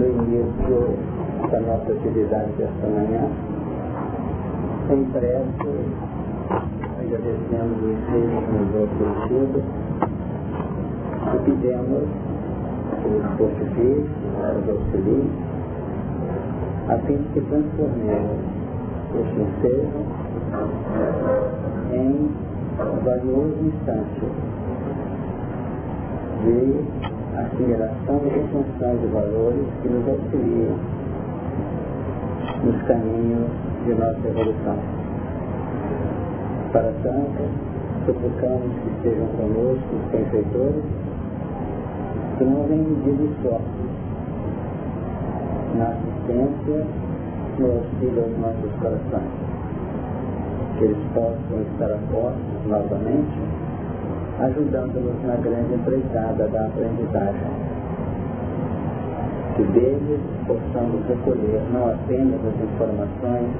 no início da nossa atividade desta manhã, em breve, agradecemos o Espírito que nos oferecido e pedimos os portugueses, os auxiliares, a fim de que transformemos este ensejo em valioso instante de assimilação e função de valores que nos auxiliam nos caminhos de nossa evolução. Para tanto, suplicamos que estejam conosco os benfeitores que não vêm medir esforços na assistência no auxílio aos nossos corações. Que eles possam estar a novamente, ajudando-nos na grande empreitada da aprendizagem. Que deles possamos recolher não apenas as informações,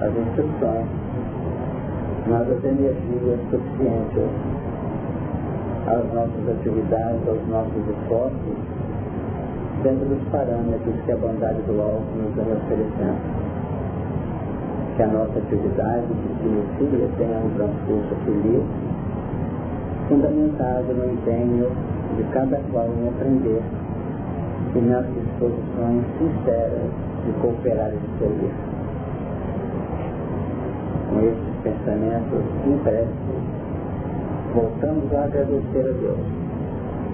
as instruções, mas as energias suficientes às nossas atividades, aos nossos esforços, dentro dos parâmetros que a bondade do alto nos vem oferecendo. Que a nossa atividade que se tenha um transcurso feliz, fundamentado no empenho de cada qual em aprender e nas disposições sinceras de cooperar e servir. Com esses pensamentos impressos, voltamos a agradecer a Deus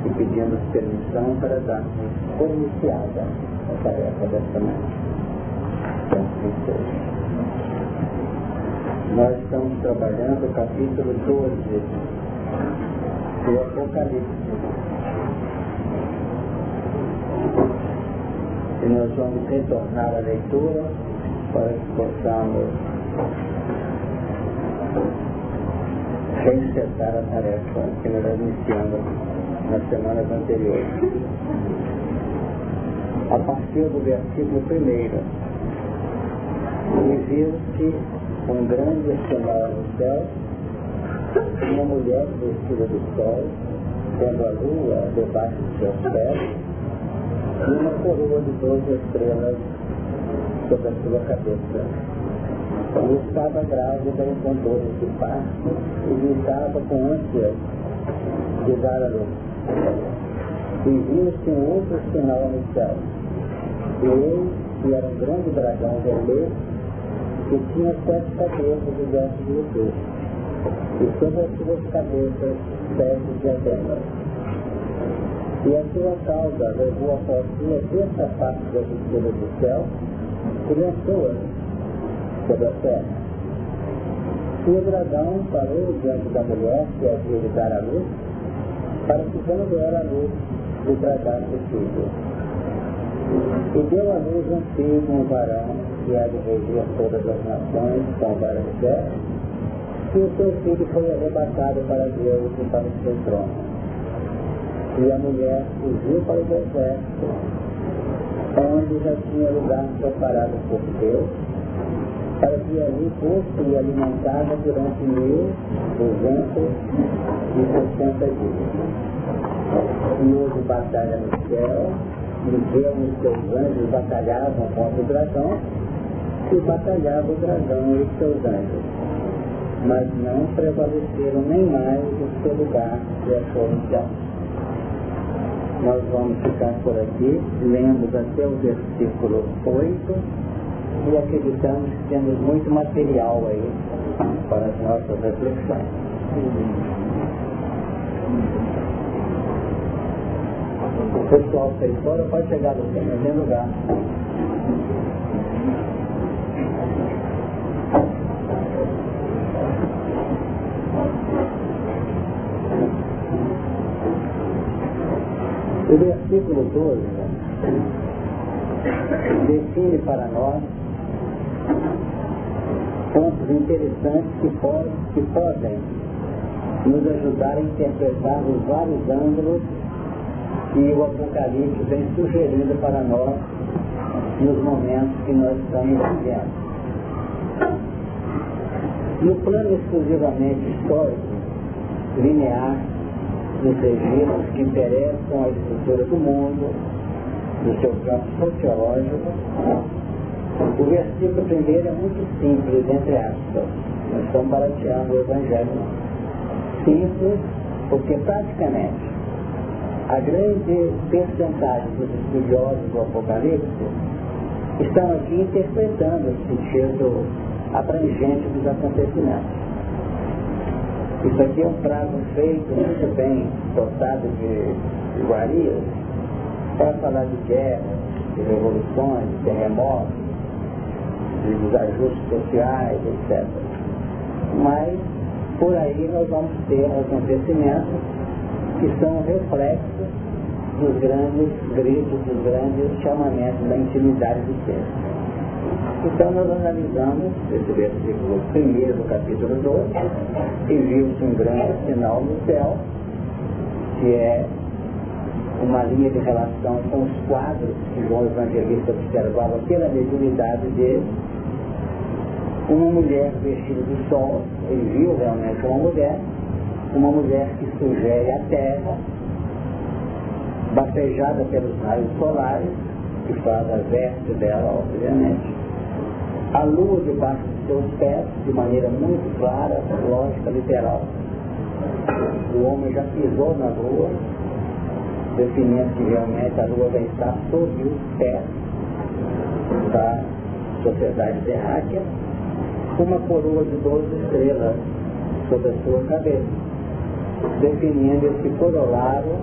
e pedimos permissão para darmos por iniciada a tarefa desta. Então, Nós estamos trabalhando o capítulo 12 do Apocalipse. E nós vamos retornar à leitura para que possamos reencetar a tarefa que nós iniciamos nas semanas anteriores. A partir do versículo primeiro, e viu-se um grande sinal no céu, uma mulher vestida do sol, tendo a lua debaixo de seus pés, e uma coroa de doze estrelas sobre a sua cabeça. E estava grávida em dores de parto e gritava com ânsia de dar a luz e viu-se um outro sinal no céu. E ele, que era um grande dragão vermelho, que tinha sete cabeças e dez de e sobre as suas cabeças sete diademas. E a sua cauda levou a fortuna terça parte das estrelas do céu e lançou-as sobre a terra. E o dragão parou diante da mulher que havia de dar a luz, para que quando era a luz, lhe tratasse o filho. E deu a luz um filho, um varão, que há de regir todas as nações com vara de ferro, e o seu filho foi arrebatado para Deus e para o seu trono. E a mulher fugiu para o deserto, onde já tinha lugar preparado por Deus, para que ali fosse alimentada durante mil, duzentos e sessenta dias. E houve batalha no céu, e Deus e seus anjos batalhavam contra o dragão, e batalhava o dragão e seus anjos. Mas não prevaleceram nem mais o seu lugar e a sua unidade. Nós vamos ficar por aqui, lemos até o versículo 8 e acreditamos que temos muito material aí para as nossas reflexões. O pessoal que está fora pode chegar no mesmo lugar. O versículo 12 define para nós pontos interessantes que que podem nos ajudar a interpretar os vários ângulos que o Apocalipse vem sugerindo para nós nos momentos que nós estamos vivendo. No plano exclusivamente histórico, linear, nos registros que interessam a estrutura do mundo, do seu campo sociológico, o versículo primeiro é muito simples, entre aspas. Nós estamos barateando o Evangelho. Simples, porque praticamente a grande percentagem dos estudiosos do Apocalipse estão aqui interpretando o sentido abrangente dos acontecimentos. Isso aqui é um prazo feito muito bem dotado de iguarias para falar de guerras, de revoluções, de terremotos, de desajustes sociais, etc. Mas por aí nós vamos ter acontecimentos que são reflexos dos grandes gritos, dos grandes chamamentos da intimidade do ser. Então nós analisamos esse versículo primeiro do capítulo 12 e viu-se um grande sinal no céu, que é uma linha de relação com os quadros que João Evangelista observava pela mediunidade dele. Uma mulher vestida de sol, ele viu realmente uma mulher, uma mulher que sugere a terra, bafejada pelos raios solares, que faz a veste dela, obviamente. A lua debaixo dos seus pés, de maneira muito clara, lógica, literal. O homem já pisou na lua, definindo que realmente a lua vai estar sob os pés da sociedade terráquea, uma coroa de 12 estrelas sobre a sua cabeça definindo esse corolário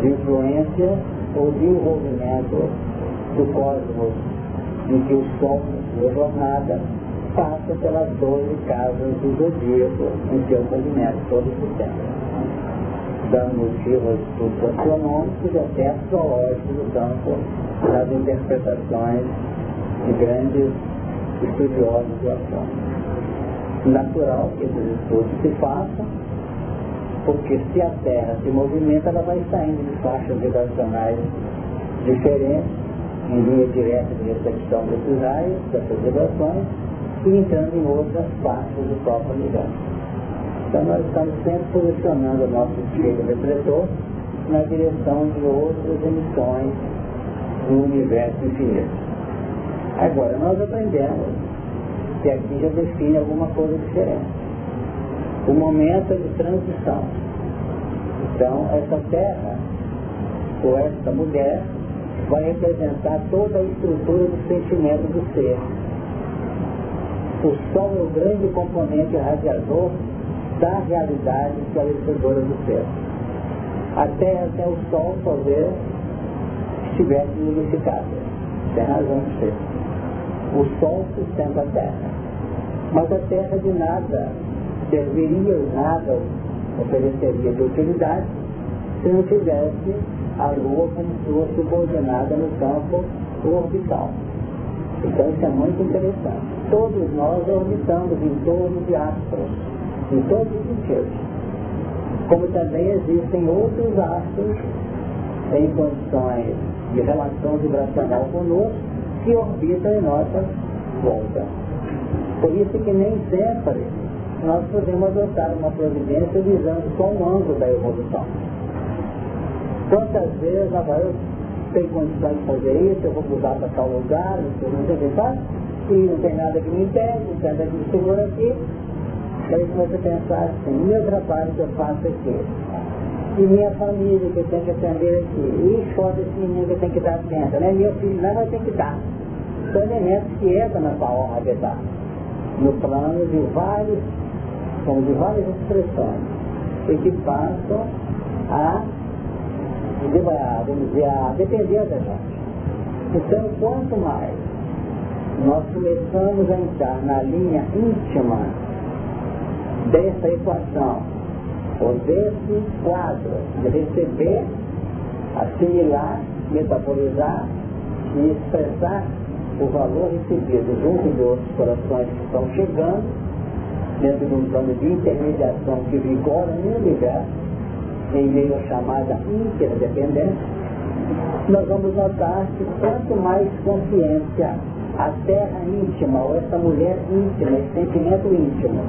de influência ou de envolvimento do cosmos em que o sua jornada, passa pelas 12 casas do zodíaco em seu movimento todo o sistema. Dando motivo aos estudos astronômicos e até astrológicos do campo das interpretações de grandes estudiosos do astronômico. Natural que esses estudos se façam porque se a Terra se movimenta, ela vai saindo de faixas vibracionais diferentes, em linha direta de recepção desses raios, dessas vibrações, e entrando em outras partes do próprio universo. Então nós estamos sempre posicionando o nosso espelho refletor na direção de outras emissões do universo infinito. Agora, nós aprendemos que aqui já define alguma coisa diferente o momento de transição. Então, essa terra, ou essa mulher, vai representar toda a estrutura do sentimento do ser. O sol é o grande componente radiador da realidade esclarecedora do ser. A terra sem o sol talvez estivesse unificada. Tem razão de ser. O sol sustenta a terra. Mas a terra de nada serviria nada, ofereceria de utilidade, se não tivesse a Lua como sua subordinada no campo orbital. Então isso é muito interessante. Todos nós orbitamos em torno de astros, em todos os sentidos. Como também existem outros astros em condições de relação vibracional conosco que orbitam em nossa volta. Por isso que nem sempre nós podemos adotar uma providência visando só um ângulo da evolução. Quantas vezes agora eu tenho condições de fazer isso, eu vou mudar para tal lugar, não sei, o que faz, e não tem nada que me impede, não tem nada que me segura aqui. Aí você pensar assim, meu trabalho que eu faço aqui, e minha família que eu tenho que atender aqui, e foda esse menino que eu tenho que dar atento, né? Meu filho não vai ter que dar. São elementos que entram nessa de dar. No plano de vários de várias expressões e que passam a, vamos dizer, a depender da gente. Então, quanto mais nós começamos a entrar na linha íntima dessa equação, ou desse quadro, de receber, assimilar, metabolizar e expressar o valor recebido junto de outros corações que estão chegando, dentro de um plano de intermediação que vigora no universo, em meio à chamada interdependência, nós vamos notar que quanto mais consciência a terra íntima, ou essa mulher íntima, esse sentimento íntimo,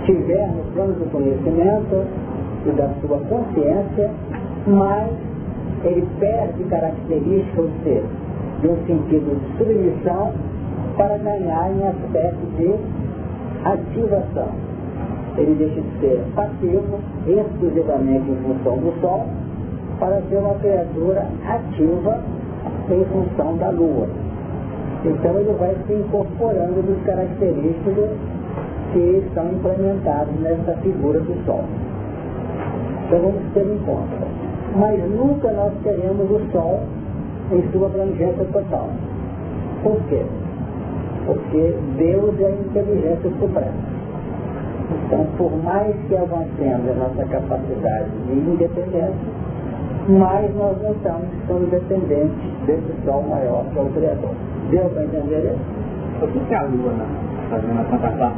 estiver no plano do conhecimento e da sua consciência, mais ele perde características, ou seja, de um sentido de submissão para ganhar em aspecto de ativação. Ele deixa de ser passivo exclusivamente em função do Sol para ser uma criatura ativa em função da Lua. Então ele vai se incorporando dos características que estão implementadas nessa figura do Sol. Então vamos ter em conta. Mas nunca nós teremos o Sol em sua abrangência total. Por quê? Porque Deus é a inteligência suprema. Então, por mais que avancemos a nossa capacidade de independência, mais nós não estamos, estamos dependentes desse sol maior que é o Criador. Deu para entender isso? Por que, a Lua, fazendo a comparação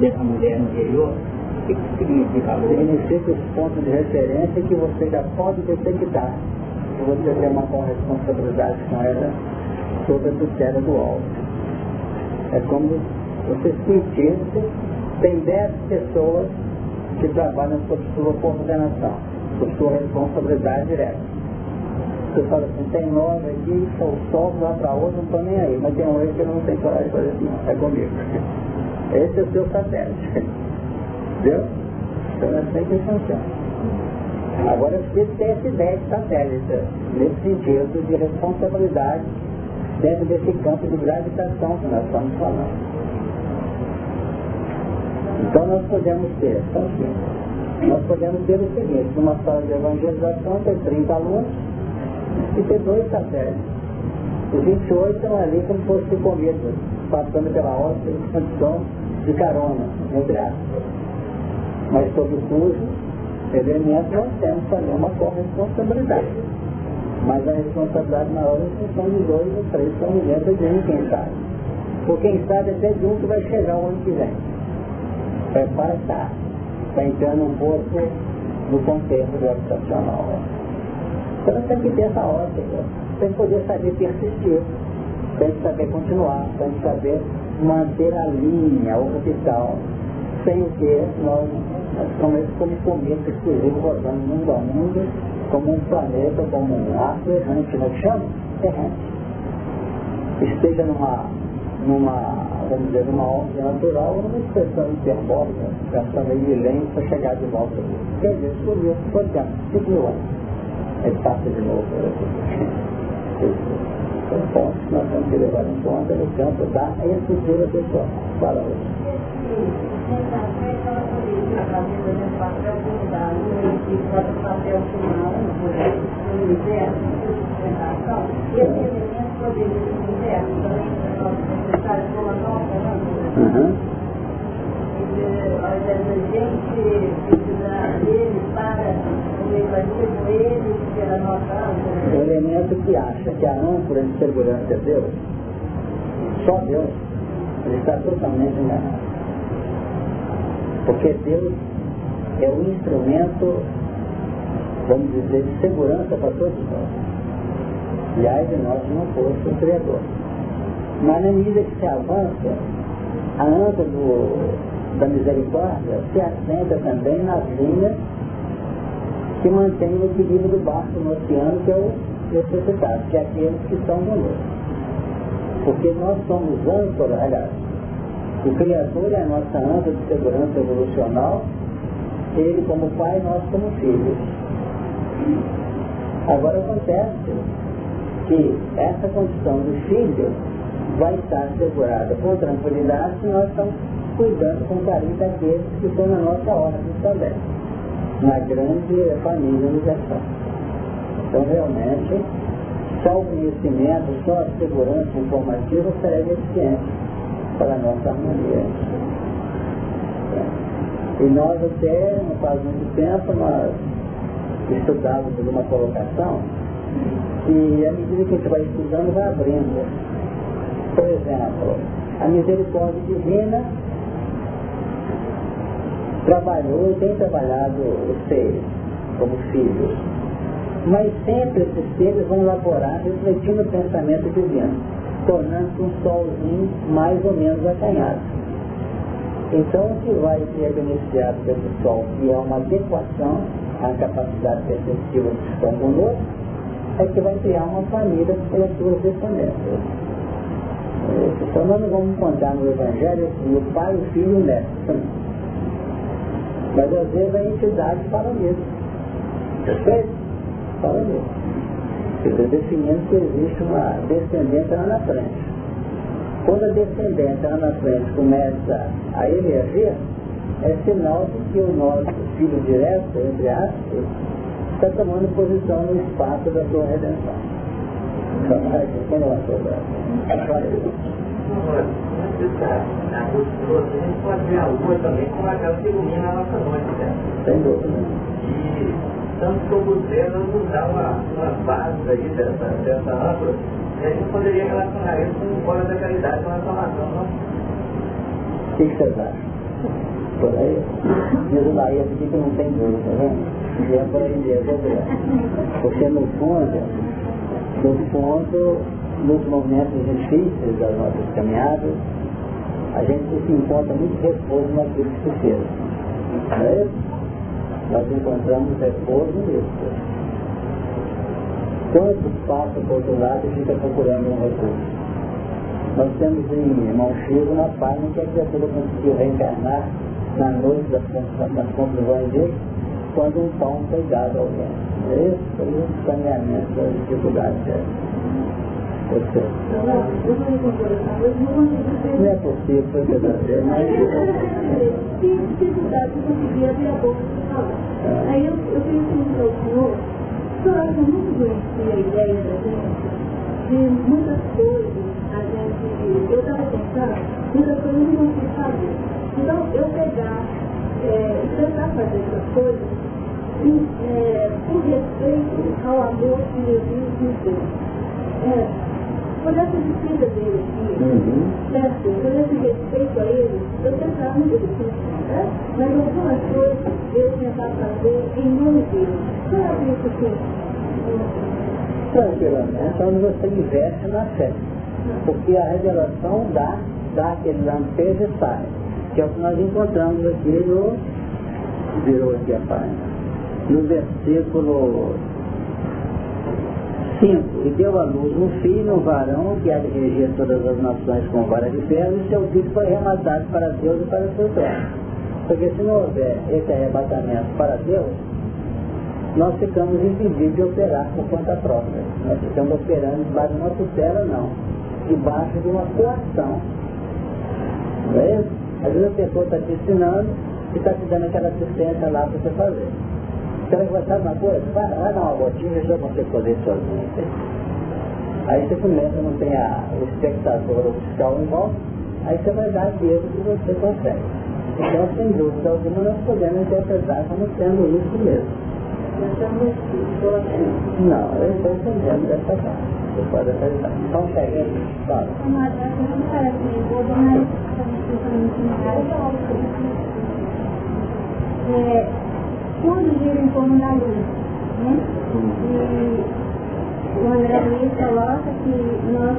dessa mulher no interior, o que, que significa a Lua? Significa os pontos de referência que você já pode detectar. Se você tem uma corresponsabilidade com ela sobre a tutela do alto. É como você sentir tem 10 pessoas que trabalham sob sua coordenação, sob sua responsabilidade direta. Você fala assim, tem nove aqui, são só lá para outro, não estou nem aí, mas tem um aí que não tem coragem de fazer assim, é comigo. Esse é o seu satélite. Entendeu? Então é assim que funciona. Agora você tem essa ideia de satélite, nesse sentido de responsabilidade dentro desse campo de gravitação que nós estamos falando. Então nós podemos ter, então, nós podemos ter o seguinte, numa sala de evangelização ter 30 alunos e ter dois satélites. Os 28 estão ali como se fosse comida, passando pela hóstia em condição de carona, entre aspas. Mas sobre o cujo elemento nós temos também uma corresponsabilidade. Mas a responsabilidade maior é em função de dois ou três que estão de um, quem sabe. Por quem sabe até de um que vai chegar o ano que vem prepara está, está entrando um pouco no contexto gravitacional. Então tem que ter essa ótica, tem que poder saber persistir, tem que saber continuar, tem que saber manter a linha orbital, sem o que nós, nós somos como cometa exclusivo rodando mundo a mundo, como um planeta, como um arco errante, nós chamamos errante. Esteja numa, numa vamos dizer, numa ordem natural, uma expressão hiperbólica, gastando aí milênios para chegar de volta. Quer dizer, subiu, por tempo, 5 mil anos. Ele passa de novo. São pontos que nós temos que levar em conta no campo da estrutura pessoal. Fala hoje. E esse poderia também, Uhum. O elemento que acha que a âncora de segurança é Deus, só Deus, ele está totalmente enganado. Porque Deus é o instrumento, vamos dizer, de segurança para todos nós. E aí de nós não fosse o Criador. Mas na medida que se avança, a anta do, da misericórdia se assenta também nas linhas que mantém o equilíbrio do barco no oceano, que é o necessitado, que é aqueles que estão conosco. Porque nós somos âncora, aliás, o Criador é a nossa âncora de segurança evolucional, ele como pai, nós como filhos. Agora acontece que essa condição de filho vai estar assegurada com tranquilidade se nós estamos cuidando com carinho daqueles que estão na nossa ordem também, na grande família universal. Então, realmente, só o conhecimento, só a segurança informativa será eficiente para a nossa harmonia. E nós até, não faz muito tempo, nós estudávamos uma colocação e à medida que a gente vai estudando, vai abrindo por exemplo, a misericórdia divina trabalhou e tem trabalhado os seres como filhos. Mas sempre esses seres vão elaborar refletindo o pensamento divino, tornando-se um solzinho mais ou menos acanhado. Então, o que vai ser beneficiado desse sol, que é uma adequação à capacidade perceptiva que estão conosco, é que vai criar uma família pelas suas descendências. Então nós não vamos encontrar no Evangelho o pai, o filho e o neto. Mas às vezes a entidade fala mesmo. Perfeito? Fala mesmo. Quer definindo que existe uma descendência lá na frente. Quando a descendência lá na frente começa a emerger, é sinal de que o nosso filho direto, entre aspas, está tomando posição no espaço da sua redenção. Pode ver a lua também como aquela que ilumina a nossa noite, né? Sem dúvida. E tanto como Deus nos dá uma, uma base aí dessa, dessa âncora, e a gente poderia relacionar isso com o fora da caridade, com a salvação, não? O que vocês acham? Por aí, diz o Laís aqui que não tem dúvida, vendo? E é por aí Porque no fundo, no fundo, nos momentos difíceis das nossas caminhadas, a gente se encontra muito repouso naquilo que fez. Não é? Nós encontramos repouso nisso. Quando passa por outro lado e fica procurando um recurso? Nós temos em irmão Chico uma página que a criatura conseguiu reencarnar na noite das, das conclusões dele, quando um pão foi dado ao vento. Esse foi o saneamento das dificuldades dela. Não é possível, foi verdadeiro, mas... Tinha dificuldade de conseguir abrir a boca para falar. Aí eu, eu pensei senhor, o senhor acha muito conhecia a ideia da gente, de muitas coisas, a gente, eu estava pensando, muitas coisas não sei fazer. Então, eu pegar, é, tentar fazer essas coisas, e, é, por respeito ao amor que Jesus nos deu. É, por essa disciplina dele aqui, uhum. certo? Por esse respeito a ele, eu tentava muito difícil, né? Mas algumas coisas eu tentava fazer em nome dele. Qual é isso aqui? Tranquilamente, então você investe na fé. Porque a revelação dá, dá aquele lampejo e sai. Que é o que nós encontramos aqui no. Virou aqui a página. No versículo 5. E deu à luz um filho, um varão, que há de todas as nações com vara de ferro, e seu filho foi arrematado para Deus e para seu trono. Porque se não houver esse arrebatamento para Deus, nós ficamos impedidos de operar por conta própria. Nós ficamos operando debaixo de uma tutela, não. Debaixo de uma coação. Não é isso? Às vezes a pessoa está te ensinando e está te dando aquela assistência lá para você fazer. Você vai gostar de uma coisa? Vai, vai dar uma botinha e já você poder sozinho. Aí você começa, não tem a, o espectador, o fiscal em volta, aí você vai dar aquilo que você consegue. Então, sem dúvida alguma, nós podemos interpretar como sendo isso mesmo. Não, eu estou entendendo dessa parte. Você pode acreditar. Então, chega aí, fala. É, tudo gira em torno da luz. Né? E o André Luiz coloca que nós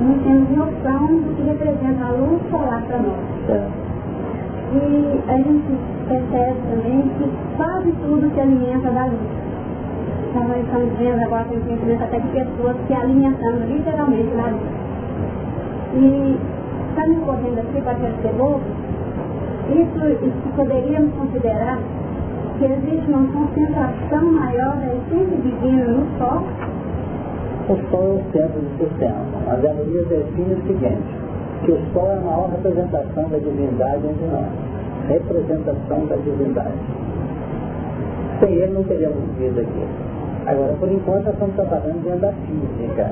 não temos noção do que representa a luz solar para nós. E a gente percebe também que quase tudo se alimenta da luz. Então nós estamos vendo agora tem conhecimento até de pessoas se alimentando literalmente da luz. E está me correndo aqui para ser bobo, isso, isso poderíamos considerar que existe uma concentração maior da essência divina no Sol? O Sol é o centro do sistema. Mas a Maria define o seguinte, que o Sol é a maior representação da divindade entre nós. Representação da divindade. Sem ele não teríamos vida aqui. Agora, por enquanto, nós estamos trabalhando dentro da física,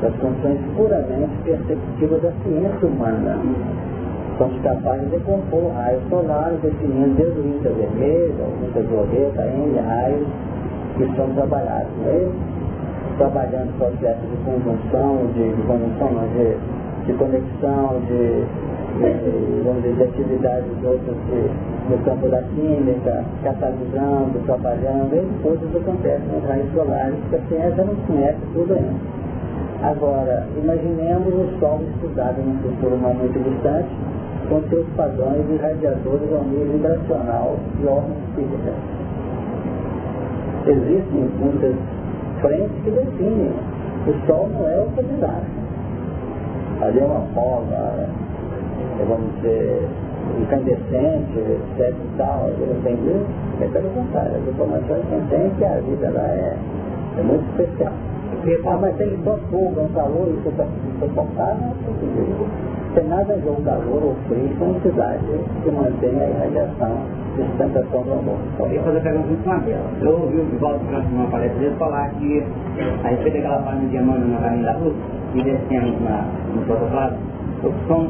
das condições puramente perceptivas da ciência humana somos capazes de decompor raios solares, definindo desde o ultravermelho, o ultravioleta, N raios que são trabalhados. Né? Trabalhando processos de conjunção, de, conjunção, não, de, de conexão, de, de, vamos dizer, de atividades outras de, no campo da química, catalisando, trabalhando, e coisas acontecem nos raios solares, que a ciência não conhece tudo ainda. Agora, imaginemos o Sol estudado num futuro muito distante, com seus padrões e radiadores ao nível vibracional e ordem física. Existem muitas frente que define. O sol não é o candidato. Ali é uma forma, vamos dizer, incandescente, etc e tal, entendeu? É pelo contrário, as informações contêm que a vida lá é, é muito especial. Ah, mas tem só fogo, um calor, isso está suportável, não é tem nada a ver o calor ou frio com a entidade que mantém a irradiação de sustentação do amor. Eu ia fazer a pergunta uma dela. Eu ouvi o Divaldo Franco numa palestra dele falar que a respeito daquela página de Emmanuel na caminho da luz, e descemos na, no protocolo, o som,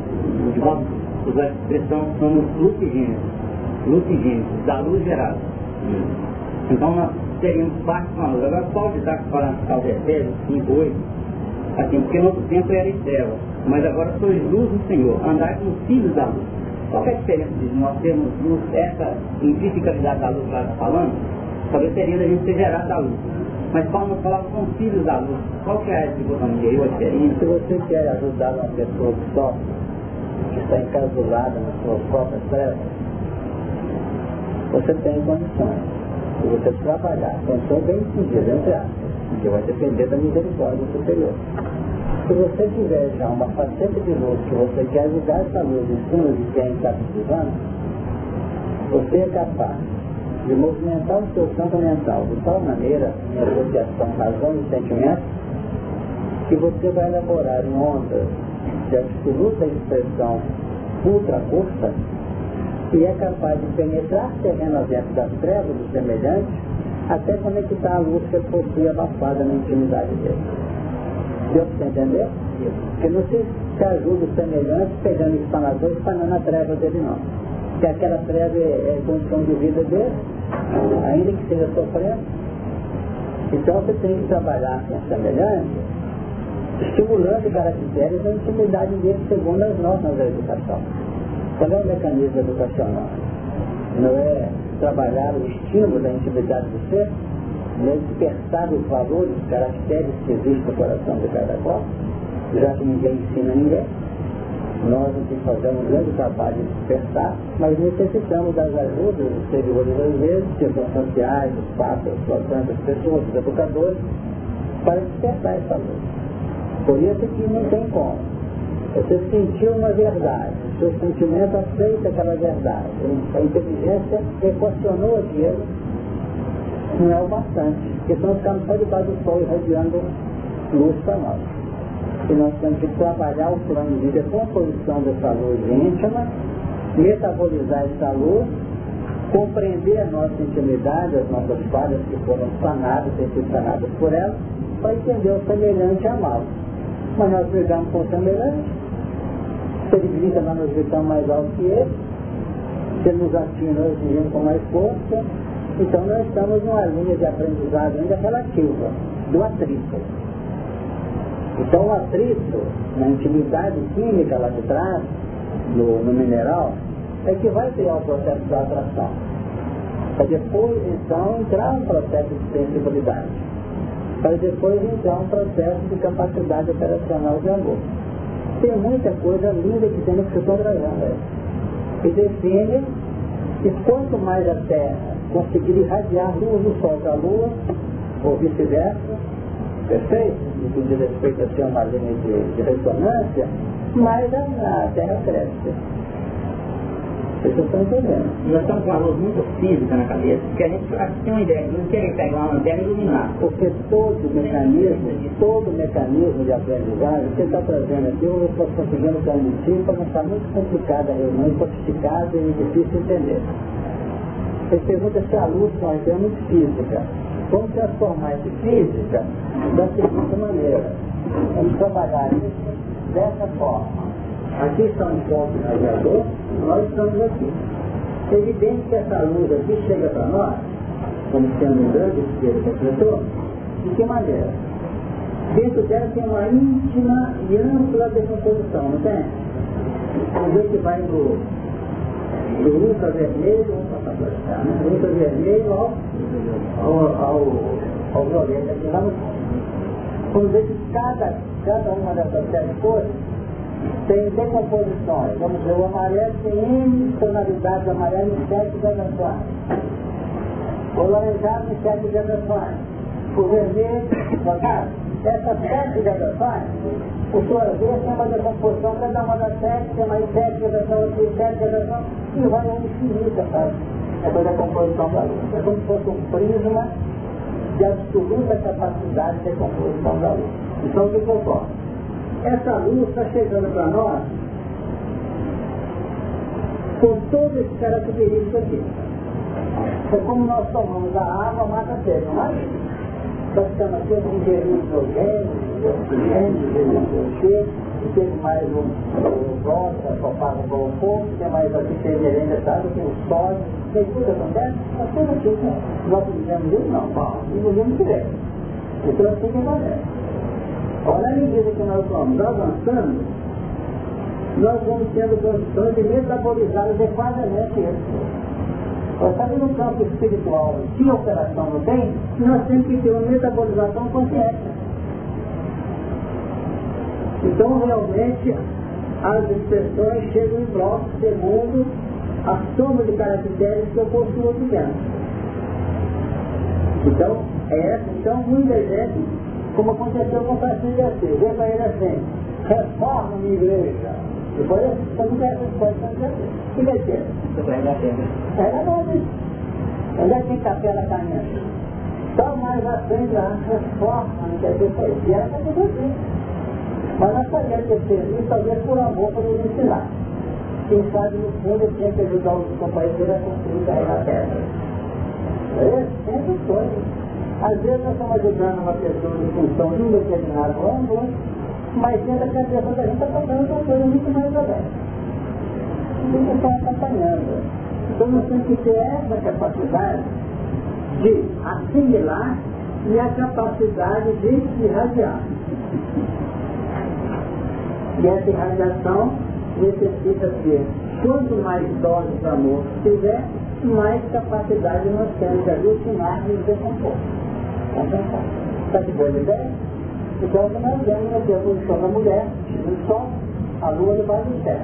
o Divaldo usou a expressão somos lucigênicos, lucigênicos, da luz gerada. Então nós teríamos parte com a luz. Agora pode estar falando ao terceiro, cinco, oito, assim, porque no outro tempo era trevas, mas agora sois luz do Senhor, andai como filhos da luz. Qual é a diferença de nós termos essa intrinsecalidade da luz que ela está falando? Talvez seria da gente ser gerado da luz. Mas Paulo falava com filhos da luz. Qual que é a dicotomia ou a diferença? Se você quer ajudar uma pessoa que sofre, que está encasulada nas suas próprias trevas, você tem condições de você trabalhar, condições bem entendidas, entre aspas, que vai depender da misericórdia superior. Se você tiver já uma faceta de luz que você quer ajudar essa luz em cima de quem está precisando, você é capaz de movimentar o seu campo mental de tal maneira, em associação razão e sentimento, que você vai elaborar em ondas de absoluta expressão ultra curta e é capaz de penetrar terreno dentro das trevas do semelhante até conectar a luz que possui abafada na intimidade dele. Deu para entender? Porque não se, se ajuda o semelhante pegando o espanador e espanando a treva dele não. Porque aquela treva é, é condição de vida dele, ainda que seja sofrendo. Então você tem que trabalhar com o semelhante, estimulando caracteres da intimidade dele segundo as normas da educação. Qual é o mecanismo educacional? Não é trabalhar o estímulo da intimidade do ser, não é despertar os valores, os caracteres que existem no coração de cada qual, já que ninguém ensina ninguém. Nós aqui fazemos um grande trabalho de despertar, mas necessitamos das ajudas exteriores às vezes, circunstanciais, os fatos, as situações das pessoas, dos educadores, para despertar essa luz. Por isso que não tem como. Você sentiu uma verdade, seu sentimento aceita aquela verdade. A inteligência equacionou aquilo, não é o bastante, porque senão ficamos só debaixo do sol irradiando luz para nós. E nós temos que trabalhar o plano de vida, a composição dessa luz íntima, metabolizar essa luz, compreender a nossa intimidade, as nossas falhas que foram sanadas, ter sido sanadas por ela, para entender o semelhante e amá-lo. Mas nós brigamos com o semelhante, se ele grita, nós nos gritamos mais alto que ele. Se ele nos atina, nós exigimos com mais força. Então nós estamos numa linha de aprendizado ainda relativa, do atrito. Então o atrito, na intimidade química lá de trás, no, no mineral, é que vai criar o processo de atração. Para depois então entrar um processo de sensibilidade. Para depois entrar um processo de capacidade operacional de amor tem muita coisa linda que tem no escritor gravando. E define que quanto mais a Terra conseguir irradiar luz do Sol para a Lua, ou vice-versa, perfeito? No que diz respeito a ser uma linha de, de ressonância, mais a, a Terra cresce. Vocês estão entendendo. Nós estamos com uma luz muito física na cabeça, porque a gente tem uma ideia, não quer pegar uma lanterna e iluminar. Porque todo mecanismo, todo mecanismo de aprendizagem, você está trazendo aqui, eu estou conseguindo transmitir para não estar muito complicada a reunião, sofisticada e difícil de entender. Você pergunta se a luz nós temos física. Vamos transformar em física da seguinte maneira. Vamos trabalhar isso dessa forma. Aqui está um ponto radiador, nós estamos aqui. É evidente que essa luz aqui chega para nós, como sendo um grande espelho refletor, de que maneira? Dentro dela tem uma íntima e ampla decomposição, não tem? Ver que vai do, do ultravermelho, né? do ultravermelho ao, ao, ao, ao violeta. Vamos ver que cada, cada uma dessas sete cores tem decomposições. Vamos ver, o amarelo tem N tonalidades amarelas em sete gradações. O laranjado em sete gradações. o vermelho, cara, essas sete gradações, por sua vez, tem uma decomposição, cada uma das sete, tem mais sete gradações, tem sete gradações, e vai ao infinito, sabe? Essa decomposição da luz. É como se fosse um prisma de absoluta capacidade de decomposição da luz. Então, o que ocorre? Essa luz está chegando para nós com todo esse característico aqui. É como nós tomamos a água, mata a sede, não é? Nós estamos aqui ingerindo hidrogênio, oxigênio, oxigênio, tem mais um, um gosta, propaga com o fogo, tem mais aqui tem merenda, sabe, tem o sódio, tem tudo acontece, mas tudo aqui, né? Nós dizemos isso, não, bom, engolhemos direto. Então assim que acontece. Olha, à medida que nós vamos avançando, nós vamos tendo condições de metabolizar adequadamente isso. Estamos no campo espiritual, a operação não tem, nós temos que ter uma metabolização consciente. Então, realmente, as expressões chegam em bloco segundo a soma de caracteres que eu possuo aqui dentro. Então, é. Então, muita gente, como aconteceu com o Francisco de Assis, para ele assim, reforma minha igreja. Depois, você não quer resposta, O que vai ser? É verdade. Onde é que tem capela caminhando? Só mais à frente lá, reforma, não quer dizer poesia, ela está tudo assim. Mas nós sabemos que serviço, talvez por amor para nos ensinar. Quem sabe, no fundo, tinha que ajudar os companheiros a construir carregar a terra. É, sempre foi. Às vezes nós estamos ajudando uma pessoa em função de um determinado ângulo, mas dentro da cabeça da gente está passando uma coisa muito mais. Tem que estar acompanhando. Então nós temos que ter essa capacidade de assimilar e a capacidade de irradiar. E essa irradiação necessita ter quanto mais doses de amor tiver, mais capacidade nós temos de alucinar e decompor. Está de boa ideia? Então nós vemos aqui a posição da mulher, no sol, a lua debaixo do céu.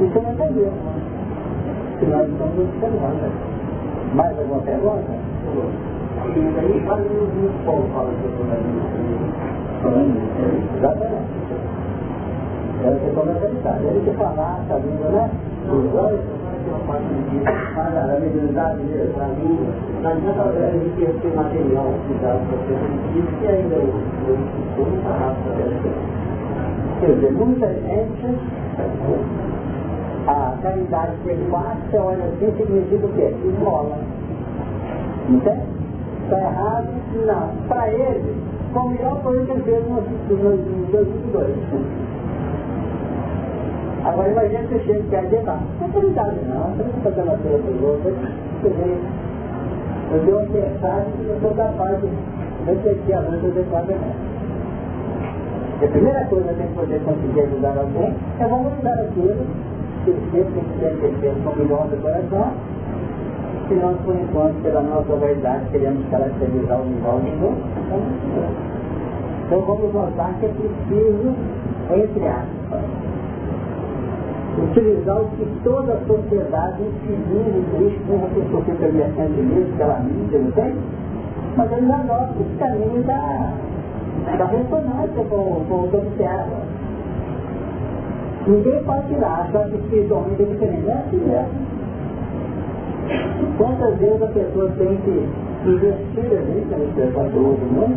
Isso não é Deus, que nós estamos observando. Né? Mais alguma pergunta? E aí, fala no Paulo fala Exatamente. Deve ser comercializado. Ele que falar, tá vindo, né? Os dois, para a mediunidade para mim, não adianta a gente ter material utilizado para ser isso que ainda o estudo está rápido. Quer dizer, muita gente, a caridade fácil, olha assim, significa o quê? Esmola. Entende? Está errado? Não. Para ele, foi a melhor coisa que ele fez em 2002. Agora imagina que você chega quer dizer, não, não é caridade não, você não está fazendo a coisa dos outros, eu dei uma mensagem que eu sou capaz de refletir a mente adequadamente. A primeira coisa que a gente poder conseguir ajudar alguém é valorizar aquilo que o ser tem que ser com milhões de coração, se nós, por enquanto, pela nossa vaidade, queremos caracterizar o nível dos outros, então vamos notar que é preciso, entre aspas, utilizar o que toda a sociedade civil existe, a pessoa fica viajando de mesmo, pela mídia, não tem? Mas ele não adota esse caminho da, da ressonância com, com o que observa. Ninguém pode tirar, achar que espiritualmente é diferente. É assim mesmo. Quantas vezes a pessoa tem que investir ali na expressão do outro mundo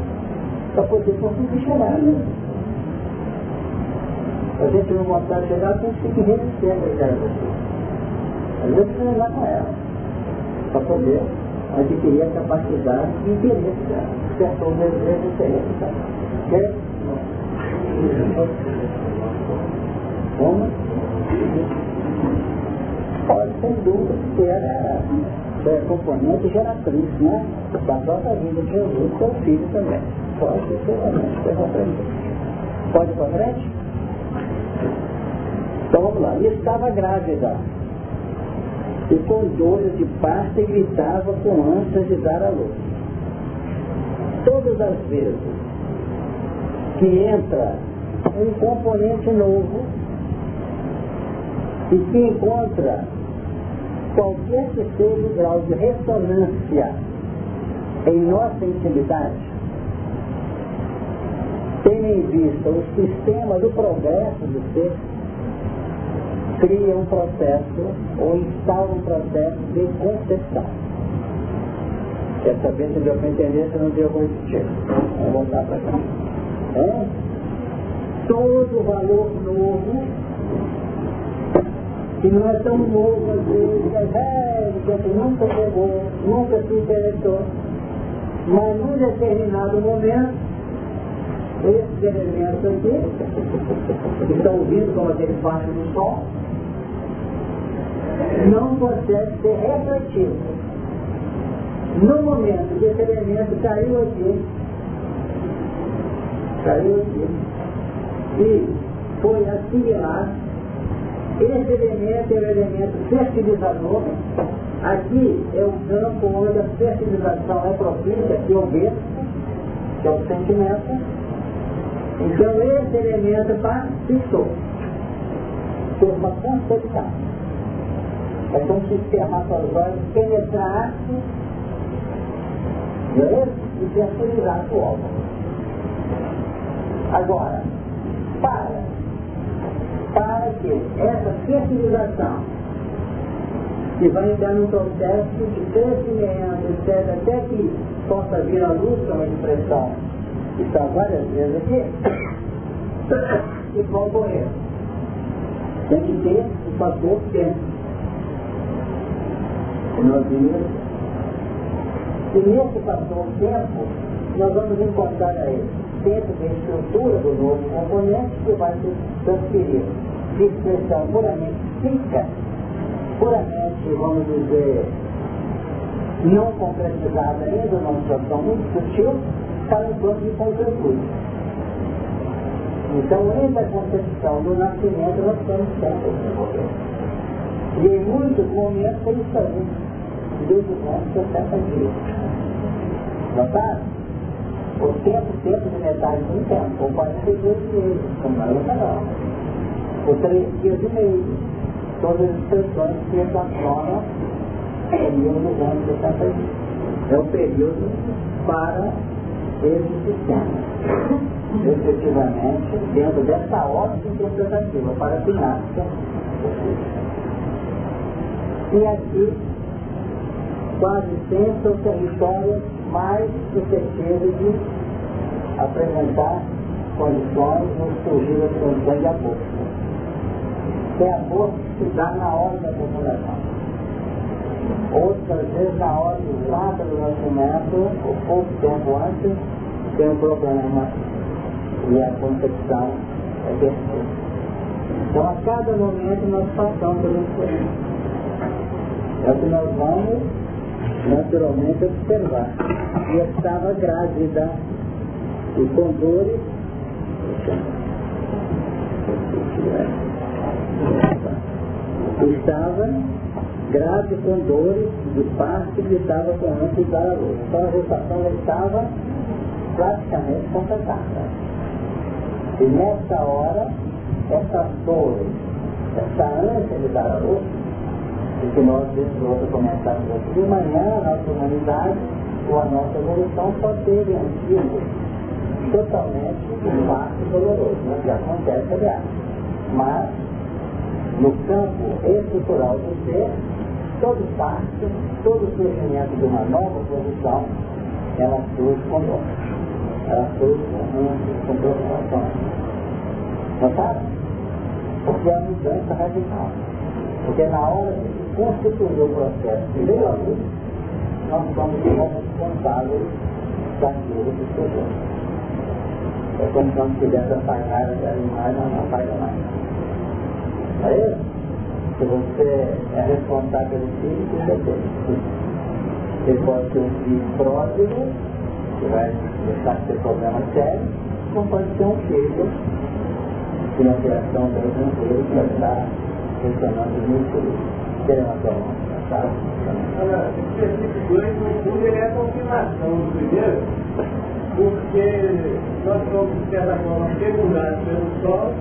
para poder conseguir chegar ali? A gente não vontade de chegar, a gente fica resistendo a ideia Às vezes você vai com ela, para poder adquirir a capacidade de interesse dela. Certo, o desejo de interesse dela. Certo? Como? Pode, sem dúvida, ser é, é componente geratriz, né? Da própria vida de Jesus, seu filho também. Pode ser, realmente, Pode ir para frente? Então vamos lá. E estava grávida. E com dores de parto gritava com ânsias de dar a luz. Todas as vezes que entra um componente novo e que encontra qualquer que seja o grau de ressonância em nossa intimidade, tendo em vista o sistema do progresso do ser, cria um processo ou instala um processo de concepção. Quer saber se deu para entender, se não deu, vou repetir. Vamos voltar para cá. É? Todo valor novo, que não é tão novo às vezes, é velho, que você nunca pegou, nunca se interessou, mas num determinado momento, esses elementos aqui, que estão vindo como aquele facho do sol, não consegue ser refletido. No momento que esse elemento caiu aqui, caiu aqui, e foi assimilado, esse elemento é o elemento fertilizador, aqui é o campo onde a fertilização é propícia, que é o berço, que é o sentimento, então esse elemento fixou, por uma concepção. É como se espermatozoide penetrasse beleza? e fertilizasse o óvulo. Agora, para, para que essa fertilização, que vai entrar num processo de crescimento, etc., até que possa vir a luz, que é uma expressão que está várias vezes aqui, e vai ocorrer. Tem que ter o fator tempo nós vimos. E nesse passou o tempo, nós vamos encontrar aí, dentro da estrutura do novo componente, que vai se transferir de expressão puramente física, puramente, vamos dizer, não concretizada ainda, uma situação muito sutil, para um plano de concretude. Então, entre a concepção do nascimento, nós temos desenvolver. E em muitos momentos fazia desde os anos 60 dias. Notaram? O tempo, tempo de metade de um tempo, ou 42 meses, como é não. Ou 3 dias e meio. Todas as expressões que equacionam o período dos anos 60 dias. É o período para esse sistema. Efetivamente, dentro dessa ótica interpretativa para a ginástica. E aqui quase sempre são territórios mais suscetíveis de apresentar condições no surgir das condições de aborto. Tem aborto que se dá na hora da população. Outras vezes na hora exata do nascimento, ou pouco tempo antes, tem um problema e a concepção é perfeita. Então a cada momento nós passamos por isso. É o que nós vamos naturalmente observar. E estava grávida e com dores. Estava grávida com dores de parto e estava com ânsia de dar a luz. Então a gestação estava praticamente completada. E nessa hora, essas dores, essa ânsia de dar a luz, e que nós, outra, comentamos aqui, de manhã, a nossa humanidade, ou a nossa evolução, pode ter vencido totalmente um marco doloroso, né, que acontece, aliás. Mas, no campo estrutural do ser, todo parto, todo surgimento de uma nova posição, ela surge com dor. Ela surge com, com preocupação. Notaram? Porque é a mudança radical. Porque na hora de constituir o processo de luz, nós somos responsáveis daquilo que chegou. É como se nós tivesse apagado aquela imagem, não apaga mais. Isso? Se você é responsável pelo filho, que você tem. Ele pode ser um filho pródigo, que vai deixar de ter problema sério, ou pode ser um filho de uma criação tranquila que vai estar funcionando muito feliz informação. Agora, esse versículo 2, no fundo, é a confirmação do primeiro, porque nós somos, de certa forma, fecundados pelo sol,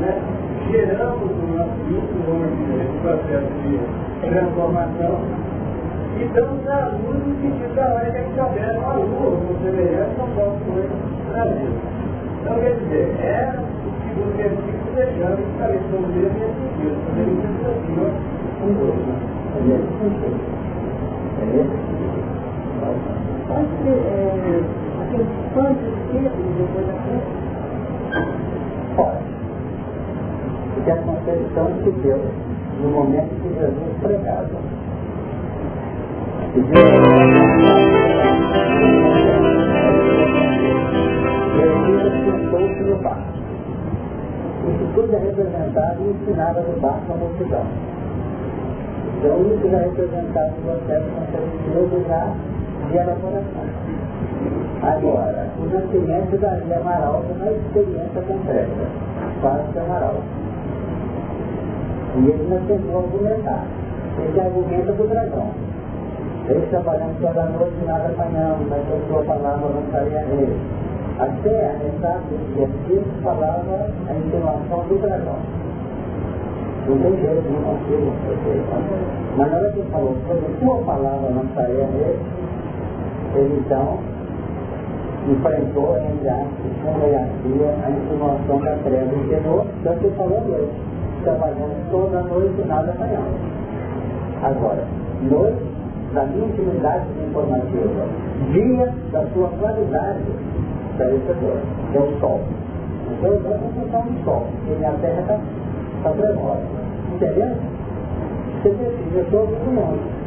né? geramos o nosso dizer, esse processo de transformação, E estamos na luz no sentido da hora que a gente opera uma lua, com semelhante ao nosso Brasil. Então, quer dizer, é o segundo versículo deixando justamente como Deus nesse sentido, quando ele se aproxima um outro. É. É. Pode ser é, aquele santo esquerdo depois da festa? Pode. Porque a concepção se deu no momento que Jesus pregava. Jesus sentou-se no barco. Isso tudo é representado e ensinado no barco à multidão. Então isso é representado no processo concepcioso já de elaboração. Agora, o nascimento da Ilha Amaral é uma experiência concreta, quase de Amaral. E ele não tentou argumentar. Esse argumento é do dragão. Eles trabalhando toda noite e nada apanhamos, mas a sua palavra não estaria nele. Até a metade desse versículo falava a insinuação do dragão. Não tem jeito, não consigo fazer. Mas na hora que ele falou, a sua palavra não estaria nele, ele então enfrentou, entre aspas, com reacia a insinuação da treva chegou, tanto que falou noite, trabalhando toda noite e nada apanhamos. Agora, noite da minha intimidade informativa, dia da sua qualidade estabelecedora, que é o sol. Então eu vou função do sol, porque minha terra está tá tremosa. Entendeu? Você precisa de todo mundo.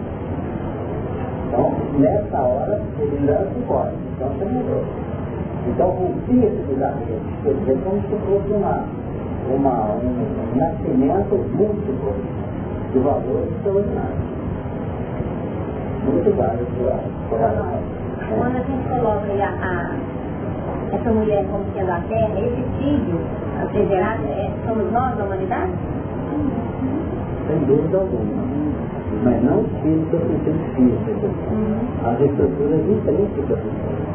Então, nessa hora, ele lança e corre. Então você mudou. Então rompia esse desafio. Quer dizer, como se fosse uma, uma, um, um nascimento múltiplo de valores extraordinários muito válido Quando a gente coloca a, a, essa mulher como sendo a terra, esse filho aseverado, é, somos nós, a humanidade? Sem dúvida alguma. Mas não física no sentido físico. Uhum. As estruturas intrínsecas.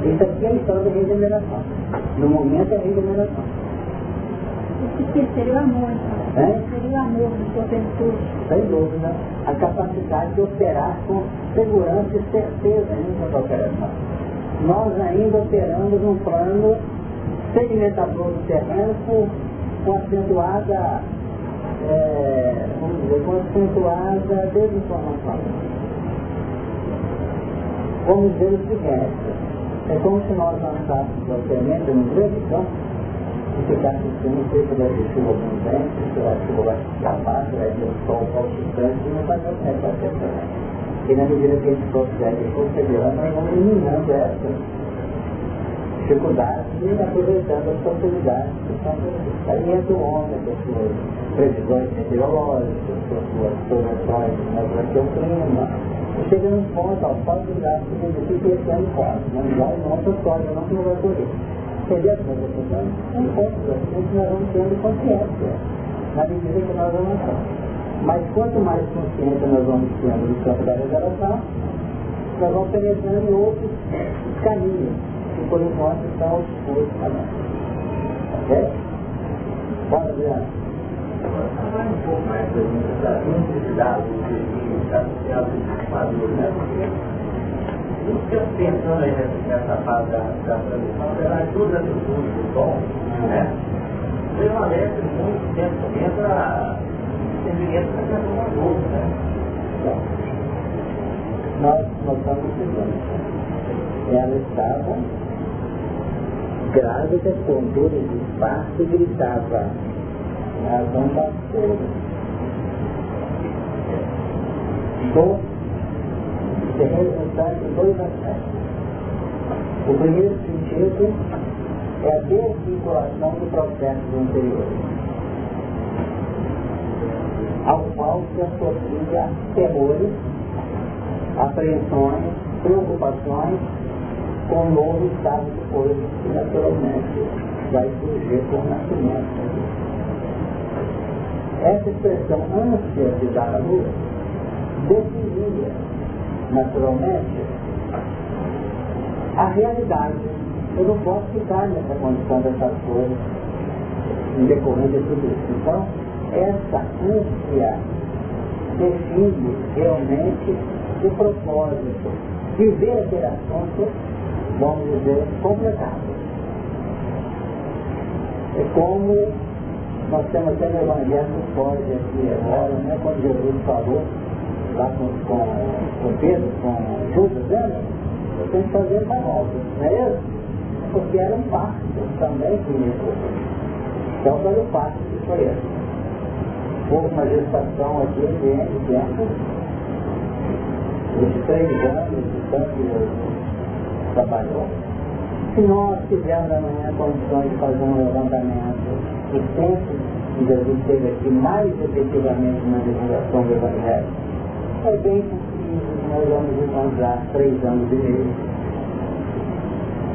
Isso aqui é a história da regeneração. No momento é a regeneração. Esse seria o amor, então. É? Seria o amor do sua virtude. Sem dúvida. A capacidade de operar com segurança e certeza nessa operação. Nós ainda operamos num plano segmentador do terreno com, acentuada, é, vamos dizer, com acentuada desinformação. Vamos dizer o seguinte, é como se nós lançássemos a semente no grande campo e ficasse assim, não sei se vai ter chuva abundante, se a chuva vai escapar, se vai ter um sol palpitante, não vai dar certo a semente. E na medida que a gente consegue considerar, nós vamos eliminando essas dificuldades e aproveitando as oportunidades que estão por aí. entra o homem com as suas previsões meteorológicas, com as suas projeções né, durante o clima. E chega num ponto, ó, pode usar que significa esse ano quase, vai, não se escolhe, não que não vai correr. Entendeu como eu estou? É um que nós vamos tendo consciência, na medida que nós vamos avançando. Mas quanto mais consciência nós vamos tendo do campo da revelação, nós vamos penetrando em outros caminhos, que por enquanto estão obscuros para nós. Ok? Bora, Adriano. Agora, um pouco mais da necessidade de estar associado o né? Pensando aí nessa fase da, da transição, ela ajuda no uso do né? Prevalece muito tempo a Nós notamos o seguinte, ela estava grávida com dores de parto e gritava, razão. Com de resultar de dois aspectos. O primeiro sentido é a desvinculação do processo do interior ao qual se associa temores, apreensões, preocupações com o novo estado de coisas que naturalmente vai surgir com o nascimento. Essa expressão ânsia de dar a luz definia naturalmente a realidade. Eu não posso ficar nessa condição dessas coisas em decorrência de tudo isso. Então, essa ânsia define realmente o propósito de ver aquele assunto, vamos dizer, completado. É como nós temos até no Evangelho do Pode aqui agora, né, quando Jesus falou lá com, com, com Pedro, com Judas, né? Eu tenho que fazer essa volta, não é isso? Porque era um pacto também me Então foi o pacto que foi esse. Houve uma gestação aqui de tempo, 23 anos de tanto trabalhou. Se nós tivermos amanhã condições de fazer um levantamento o tempo que Jesus esteve aqui mais efetivamente na divulgação do Evangelho, é bem possível que nós vamos encontrar três anos e meio.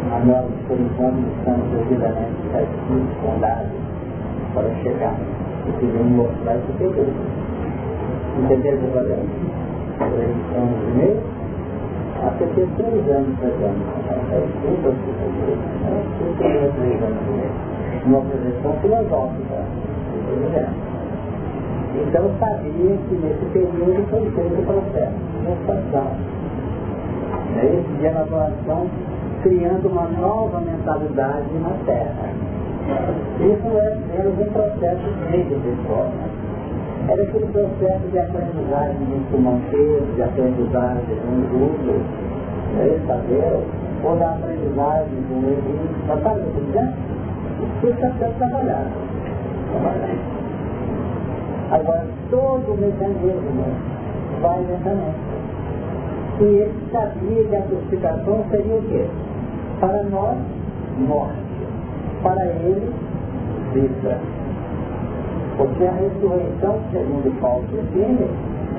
Mas nós, por enquanto, estamos devidamente certinhos, fundados, para chegar. E queremos mostrar. Entendeu que eu falei? Três anos e meio? Até ter três anos pregando. Assim, é três anos meio uma projeção filosófica. Então sabia que nesse período foi feito o processo de expansão. Dia na doação criando uma nova mentalidade na Terra. Isso é apenas um processo de pessoal. Era aquele processo de aprendizagem de um manter, de aprendizagem de um grupo, né, saber, ou da aprendizagem de um evento. Mas sabe o que dizendo? Isso até trabalhar. trabalhar. Agora, todo o mecanismo vai lentamente. E ele sabia que a seria o quê? Para nós, morte. Para ele, vida. Porque a ressurreição, segundo Paulo define,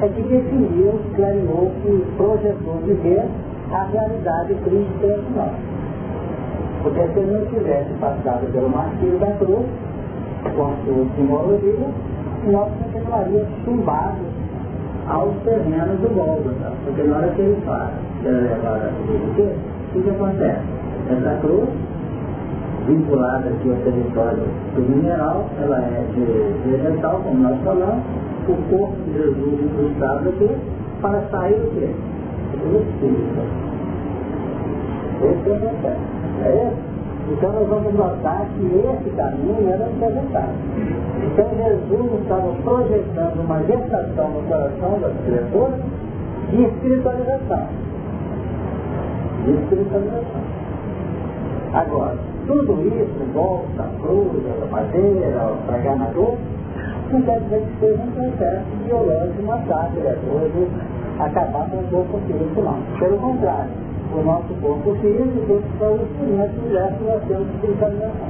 é que definiu, clareou, que projetou de ver a realidade Cristo entre nós. Porque se ele não tivesse passado pelo martírio da cruz, com a sua simbologia, nós continuaríamos chumbados aos terrenos do Gólgota. Porque na hora que ele faz, ele levar a cruz, o que acontece? Essa cruz, vinculada aqui ao território do mineral, ela é de vegetal, como nós falamos, o corpo de Jesus incrustado aqui, para sair o quê? O Espírito. Esse é o. É então nós vamos notar que esse caminho era apresentado. Então Jesus estava projetando uma gestação no coração das criaturas de espiritualização. De espiritualização. Agora, tudo isso, volta, cruz, madeira, o tragar na dor, não quer dizer que seja um processo biológico de matar a criatura, de acabar com o corpo físico, não. Pelo contrário o nosso corpo físico os instrumentos diversos que nós temos de espiritualização.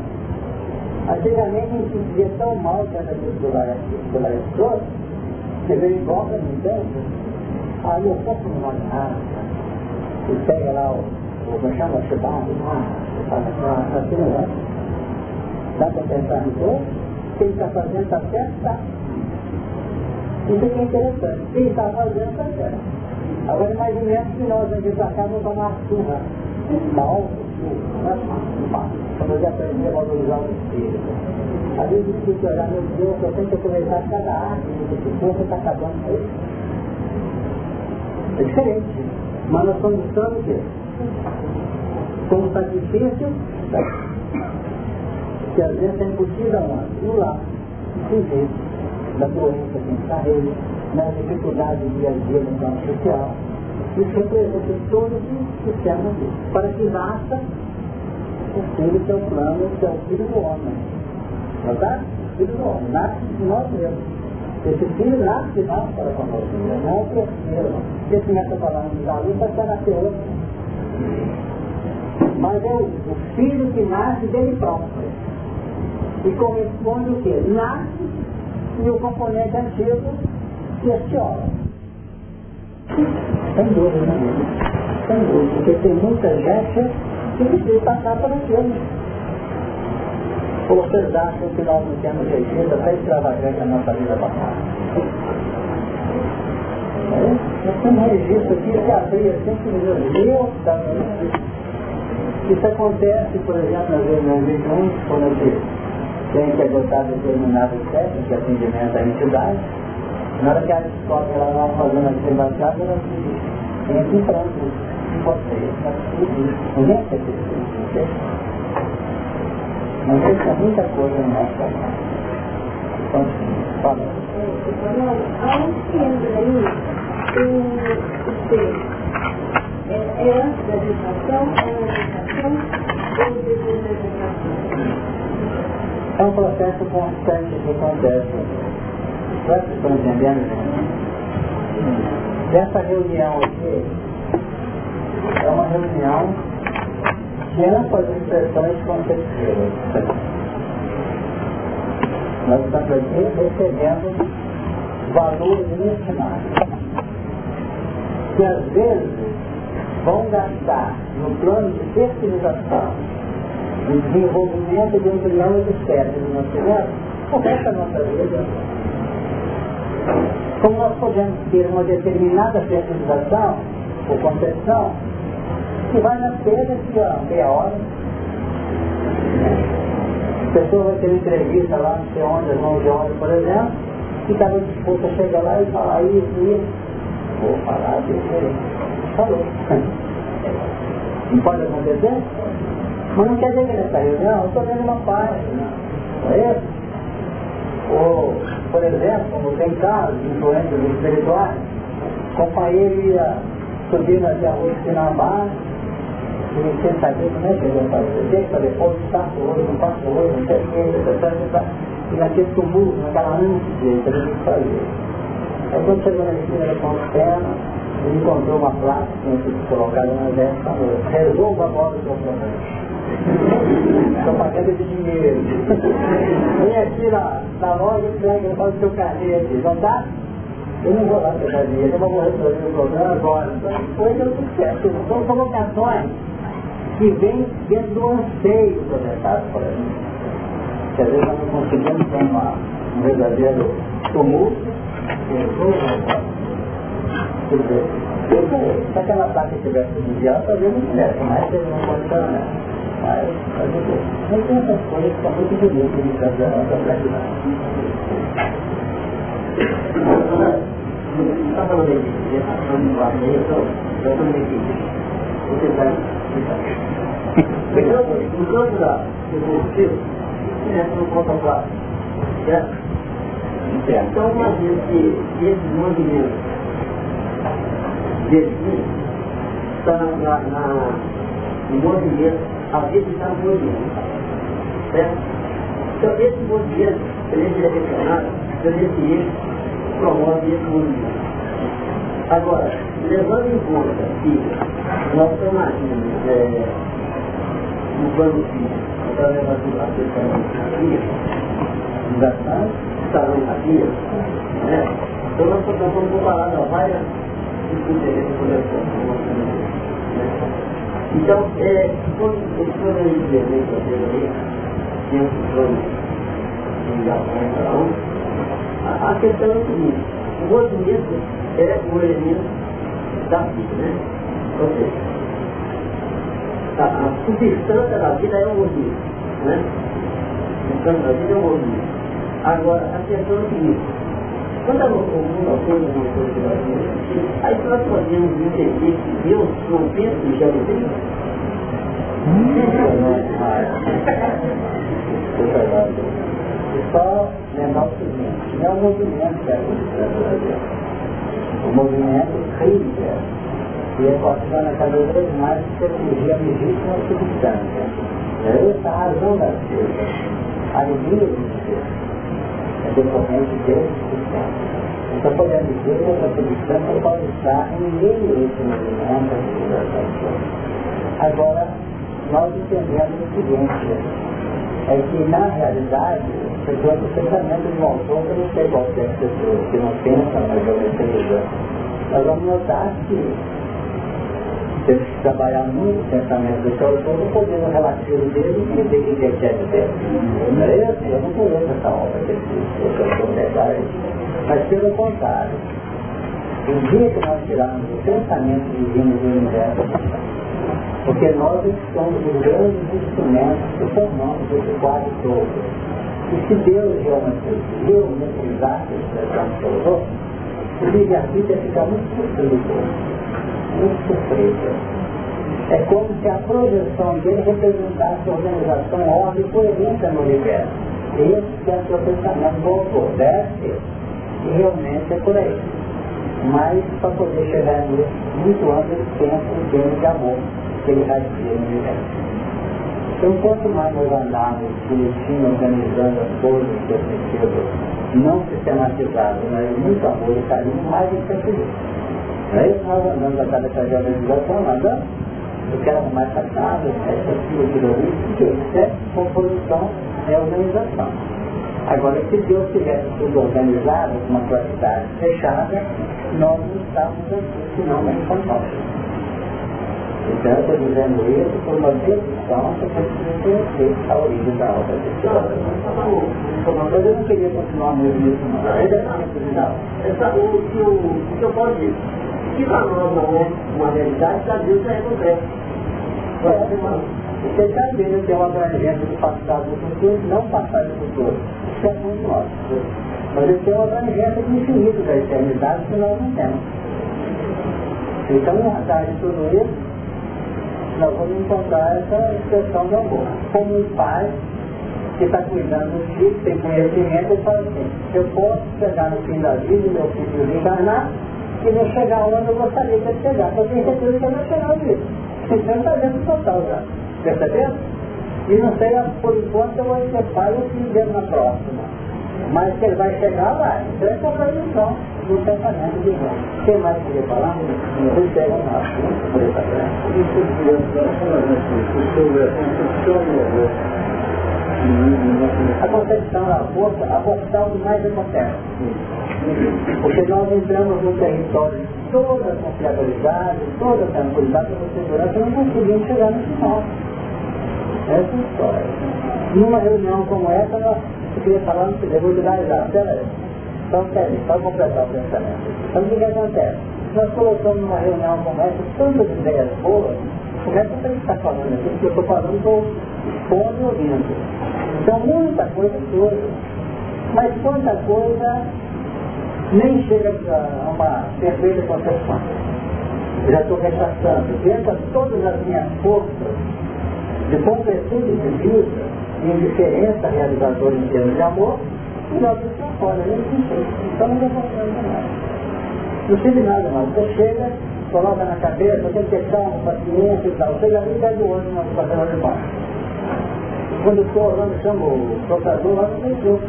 Antigamente a gente dizia tão mal que essa pela escola, você veio igual para mim, entende? Aí eu posso não nada. E pega lá o, como o chibado, ah, fala assim, não é? Dá para pensar no corpo? O que ele está fazendo está certo? Isso aqui é interessante. Que ele está fazendo está certo. Agora imaginemos que nós aqui para cá vamos tomar surra. Mal, surra, Quando eu já aprendi a valorizar o espírito. Às vezes eu fico olhar, meu Deus, eu tenho que aproveitar cada arte, porque esse corpo está acabando com isso. É diferente. Mas nós buscando o quê? Como sacrifício, que às vezes é impossível aonde? No lar, no da doença que está ele nas dificuldades do dia a dia no plano social. Isso representa todo o sistema para que nasça o filho que é o plano, que é o filho do homem. Não tá? Filho do homem, nasce de nós mesmos. Esse filho nasce de nós para conosco, não é o terceiro. Se começa falando de Davi, vai ser nascer outro. Mas é o, filho que nasce dele próprio. E corresponde o quê? Nasce e o componente antigo questiona. Sem dúvida, né? Sem dúvida, porque tem muita gente que precisa passar por aquilo. Vocês acham que nós não temos registro até extravagante a nossa vida passada? É? Nós temos registro aqui que abrir assim que meu tá Isso acontece, por exemplo, nas reuniões, quando a gente tem que adotar determinadas técnicas de atendimento à entidade, na hora que a descobre ela não fazendo aquele baixado, ela Tem aqui falando de vocês, mas tudo, ninguém quer ter isso, não sei se é muita coisa no nosso trabalho. Fala. Aonde entra aí o ser? É antes da gestação, é a gestação ou depois da gestação? É um processo constante que acontece. Vocês estão entendendo? Essa reunião aqui é uma reunião de amplas expressões conceptivas. Nós estamos aqui recebendo valores inestimáveis que às vezes vão gastar no plano de fertilização de desenvolvimento de um trilhão de espécies no nosso universo, começa a nossa vida. Como nós podemos ter uma determinada fertilização ou concepção que vai nascer daqui a meia hora. A pessoa vai ter entrevista lá, não sei onde, às 11 horas, por exemplo, e estava disposto a chegar lá e falar isso, isso. Vou falar, deixa Falou. Não pode acontecer? Mas não quer dizer que nessa reunião eu estou vendo uma página, não é isso? Ou, por exemplo, como tem casos de influências espirituais, companheiro ia subir na rua de Sinambá, e sem saber como é que ele ia fazer. Depois, passa o olho, não passa o não sei o que, e naquele tumulto, naquela ânsia ele tinha que fazer. Aí quando chegou na ele encontrou uma placa que tinha sido colocada na exército e falou, resolva agora o seu problema. Estou pagando de dinheiro. Vem aqui na, na loja e pega, faz o seu aqui. Não dá? Eu não vou lá pegar dinheiro, eu vou resolver o problema agora. Então, deu tudo certo. São colocações que vêm dentro do anseio projetado por aí. Que às vezes nós não conseguimos ter uma, um verdadeiro tumulto. Se aquela placa tivesse desviada, talvez não tivesse, mas ele não pode né? Mas, mas tem essas coisas que são muito bonitas de fazer a nossa. Você está falando aí de gestação de base aí, eu estou meio que você vai No campo da evolutivo, entra no contemplado, certo? Então, uma vez que esses movimentos desse está na, na, no movimento a vida está no movimento. Certo? Então, esse movimento, ele é direcionado para ver se ele promove esse movimento. Agora, levando em conta que nós agindo é, no plano físico, da questão da via, das ações estarão na via, né? então nós estamos comparando a várias que então, é, quando o senhor me dizer aí, tem um plano de cada um, a, a questão é o seguinte, o movimento é o elemento da vida, né? Ou seja, a, a substância da vida é o movimento, né? A substância da vida é o movimento. Agora, a questão é o seguinte, quando a mundo coisa uma coisa que nós aí nós podemos entender que Deus não pensa em geometria? Só lembrar o seguinte, não é o movimento que é o movimento cria e equaciona cada vez mais que cirurgia legítima substância. É essa a razão das coisas, a alegria de ser é decorrente desse sistema. Então podemos dizer que essa substância pode estar em meio a esse movimento, a civilização. Agora, nós entendemos o seguinte, é que na realidade, segundo o pensamento de um autor, que não sei qualquer pessoa que não pensa na geometria, nós vamos notar que temos que trabalhar muito o pensamento do autor para poder relativo dele e entender o que ele quer dizer. É isso? Eu não conheço essa obra que o autor verdade. Mas pelo contrário, o dia que nós tirarmos o pensamento divino do universo, porque nós somos os grandes instrumentos que formamos esse quadro todo. E se Deus geometrizasse esse expressão o livre-arbítrio ia ficar muito sofrido muito surpresa. É como se a projeção dele representasse a organização, a ordem coerente no universo. Esse é o seu pensamento voltou, ser. E realmente é por aí. Mas para poder chegar nisso, muito antes ele pensa em termos de amor que ele ter no universo. Então, quanto mais nós andarmos bonitinho, organizando as coisas que preciso, não sistematizado, mas muito amor e carinho, mais a gente É isso nós andamos a cada de organização, andando, eu quero mais passado, essa aqui, aquilo ali, porque é composição é organização. Agora, se Deus tivesse tudo organizado, com uma qualidade fechada, nós não estávamos aqui, senão não estamos então, eu estou dizendo isso por uma decisão que eu preciso conhecer a origem da obra de Deus. Mas eu não queria continuar mesmo isso. Não, essa, o, que eu, o que eu posso dizer, que para nós não é uma realidade, para Deus é concreto. Você está vendo que é uma abrangência do passado do futuro, não passado do futuro. Isso é muito nosso. Mas ele tem uma abrangência do infinito da eternidade que nós não temos. Então, razão de tudo isso, nós vamos encontrar essa expressão de amor. Como um pai que está cuidando do filho, tem conhecimento, ele fala assim, eu posso chegar no fim da vida, meu filho encarnar, e não chegar onde eu gostaria de chegar. Eu tenho certeza que eu não chegar onde Então está dentro total já. Percebeu? E não sei, por enquanto eu vou pai ou filho dele na próxima. Mas que ele vai chegar lá. Então é contradição do pensamento de Deus. Quem mais queria falar? Vocês pegam nós, por essa a concepção da força, a força que mais acontece. Porque nós entramos no território de toda a confiabilidade, toda a tranquilidade, toda a segurança, não conseguimos chegar no final. Essa é a história. Numa reunião como essa, nós eu queria falar no seguinte, vou te dar exato. Então, peraí, só completar o pensamento. Então, o que acontece? Nós colocamos numa reunião como essa tantas ideias boas, como é que você está falando aqui? Porque eu estou falando, estou expondo e ouvindo. Então, muita coisa surge, mas quanta coisa nem chega a uma perfeita concepção. Já estou rechaçando, dentro de todas as minhas forças de concretude de vida, indiferença realizadora em termos de amor, e nós estamos fora, nem Então não demonstramos nada. Não sirve nada não. Você chega, coloca na cabeça, tem que ter calma, paciência e tal. Chega ali e pega o olho na fazendo de baixo. Quando eu estou orando, chamo o tocador, lá não tem jogo.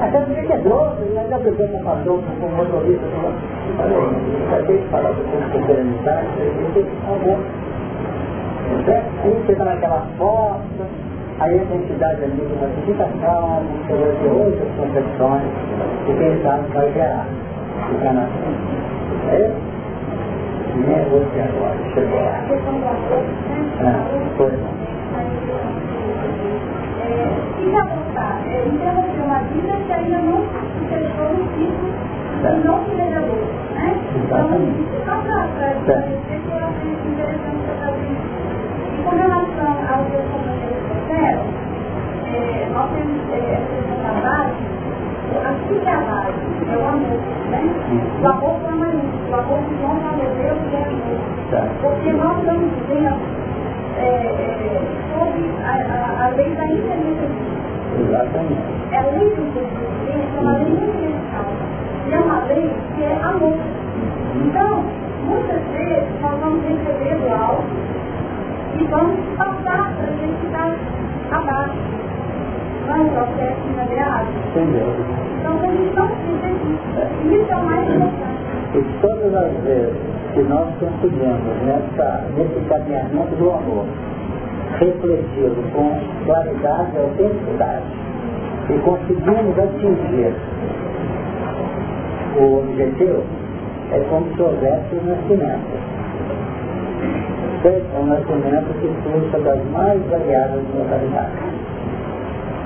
Até porque que é droga, e ainda brigou com o pastor, com o motorista, com o já tem que falar com o serenidade, tem que amor. Aí você está naquela força, Aí a entidade ali vai fica calmo, você vai ter outras concepções, quem sabe vai gerar. Fica na frente. É Nem é você agora, chegou lá. Ah, foi não. Já voltar, interromper uma vida que ainda não se fechou no ciclo e não se revelou. Né? Então, só para dizer que eu achei interessante essa vida. E com relação ao que eu é, nós temos essa base, a base, é o amor, né? O amor permanente, o amor que Deus e é amor. Porque nós estamos vivendo é, é, sobre a, a, a lei da inteligência. Exatamente. É a lei da inteligência, é uma lei universal. E é uma lei que é amor. Então, muitas vezes nós vamos receber algo e vamos passar para a gente ficar abaixo. É processo inadequado. Então, a gente não precisa disso. Isso é o mais importante. E todas as vezes que nós conseguimos nessa, nesse caminhamento do amor, refletido com claridade e autenticidade, e conseguimos atingir o objetivo, é como se houvesse o nascimento é um nascimento que surge das mais variadas modalidades.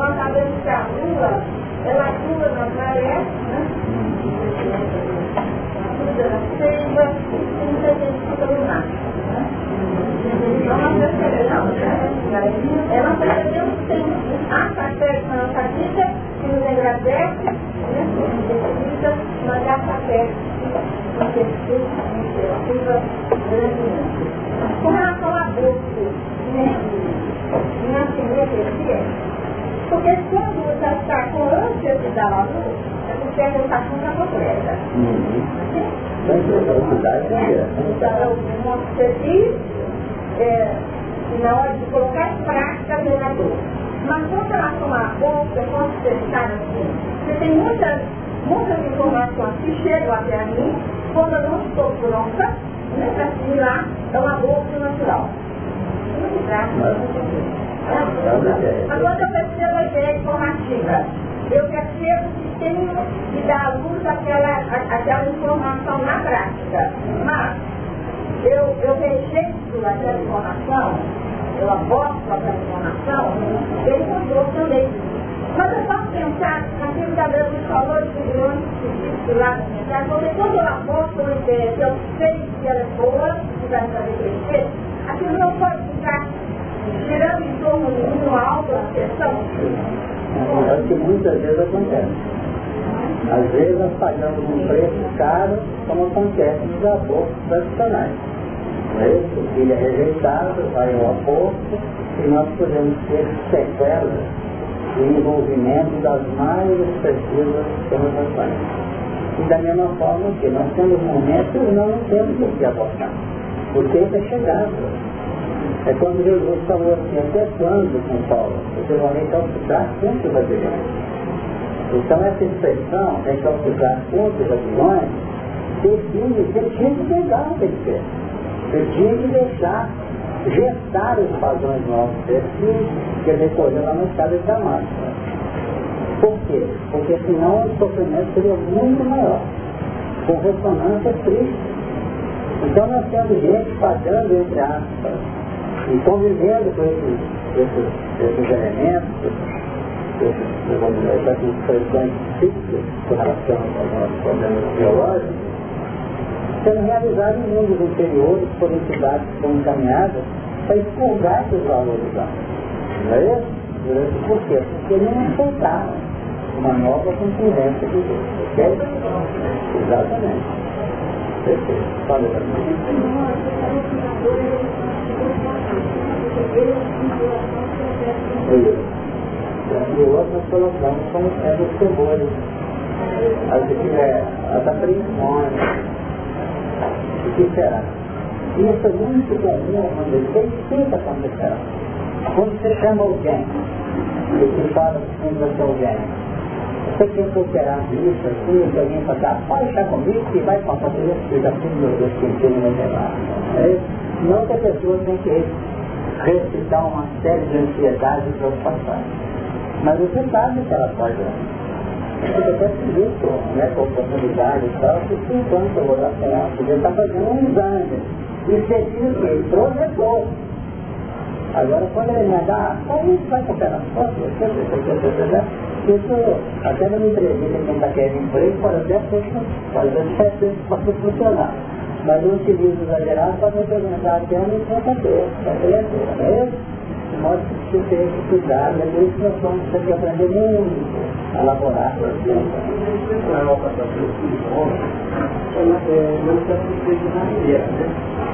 nós sabemos que a lua, ela atua na maré, né? Na seiva, e muita gente fica no mar. Então nós percebemos, né? Ela percebeu sim. Há café na nossa vida que nos engrandece, né? Necessita mandar café. Com relação a aborto, né? na simetria, porque quando você está com ânsia da luz, é porque a gestação está completa. Então, você diz, é, na hora de colocar em prática a dor. Mas com relação à bolsa, quando você está assim, você tem muitas, muitas informações que chegam até a mim, quando eu não estou pronta, né, para assimilar, é uma bolsa natural. Agora eu percebo a ideia informativa. Eu percebo que tenho que dar à luz aquela, aquela informação na prática. Mas eu, eu rejeito aquela informação, eu aborto aquela informação, ele mudou também. Mas eu posso pensar naquilo que a Deus me falou de milhões de lá na minha casa, porque quando eu aborto uma ideia que eu sei que ela é boa, que vai fazer crescer, aquilo não pode ficar girando em torno de uma autoaceitação? É o que muitas vezes acontece. Às vezes nós pagamos um preço caro, como acontece nos abortos tradicionais. É isso? O filho é rejeitado, vai ao aborto, e nós podemos ter sequelas de envolvimento das mais expressivas conotações. E da mesma forma que nós temos momentos não temos o que abortar. O tempo é chegado. É quando Jesus falou assim, até quando, São Paulo, você vai recalcitrar contra os aviões? Então essa expressão, recalcitrar contra os aviões, define que você tinha que pegar o que ele Você tinha que deixar gestar os padrões nossos perfis que recolheu lá no estado de Damasco. Por quê? Porque senão o sofrimento seria muito maior, com ressonância triste. Então nós temos gente pagando, entre aspas, e convivendo com esses, esses, esses elementos, esses, essas expressões físicas com relação aos problemas biológicos, sendo realizados mundos interiores por entidades que são encaminhadas para expurgar esses valores lá. Não é isso? Por quê? Porque não aceitaram uma nova concorrência de Deus. Ok? Exatamente. E outro nós colocamos como sendo os temores. As, é, as apreensões. O que será? Isso é muito comum acontecer e sempre acontecerá. Quando você chama alguém, e você fala com você alguém, você que operar isso, assim, alguém fala, ah, pode deixar comigo que vai passar por isso, eu já fiz meu Deus, que eu não vai. É isso? Não que a pessoa tem que recitar uma série de ansiedades e preocupações. Mas você sabe que ela pode você até isso, né, com oportunidade e tal, que se enquanto eu vou dar você está fazendo um exame. E se diz que projetou. Agora, quando ele me dá, aí vai comprar as fotos, isso, até numa entrevista, quem está querendo emprego, pode até ser, até pode funcionar mas não utilizo exagerado para representar a terra e conta ter, para ter é isso? De modo que você tem que cuidar, é por isso que nós vamos ter que aprender muito elaborar a ciência.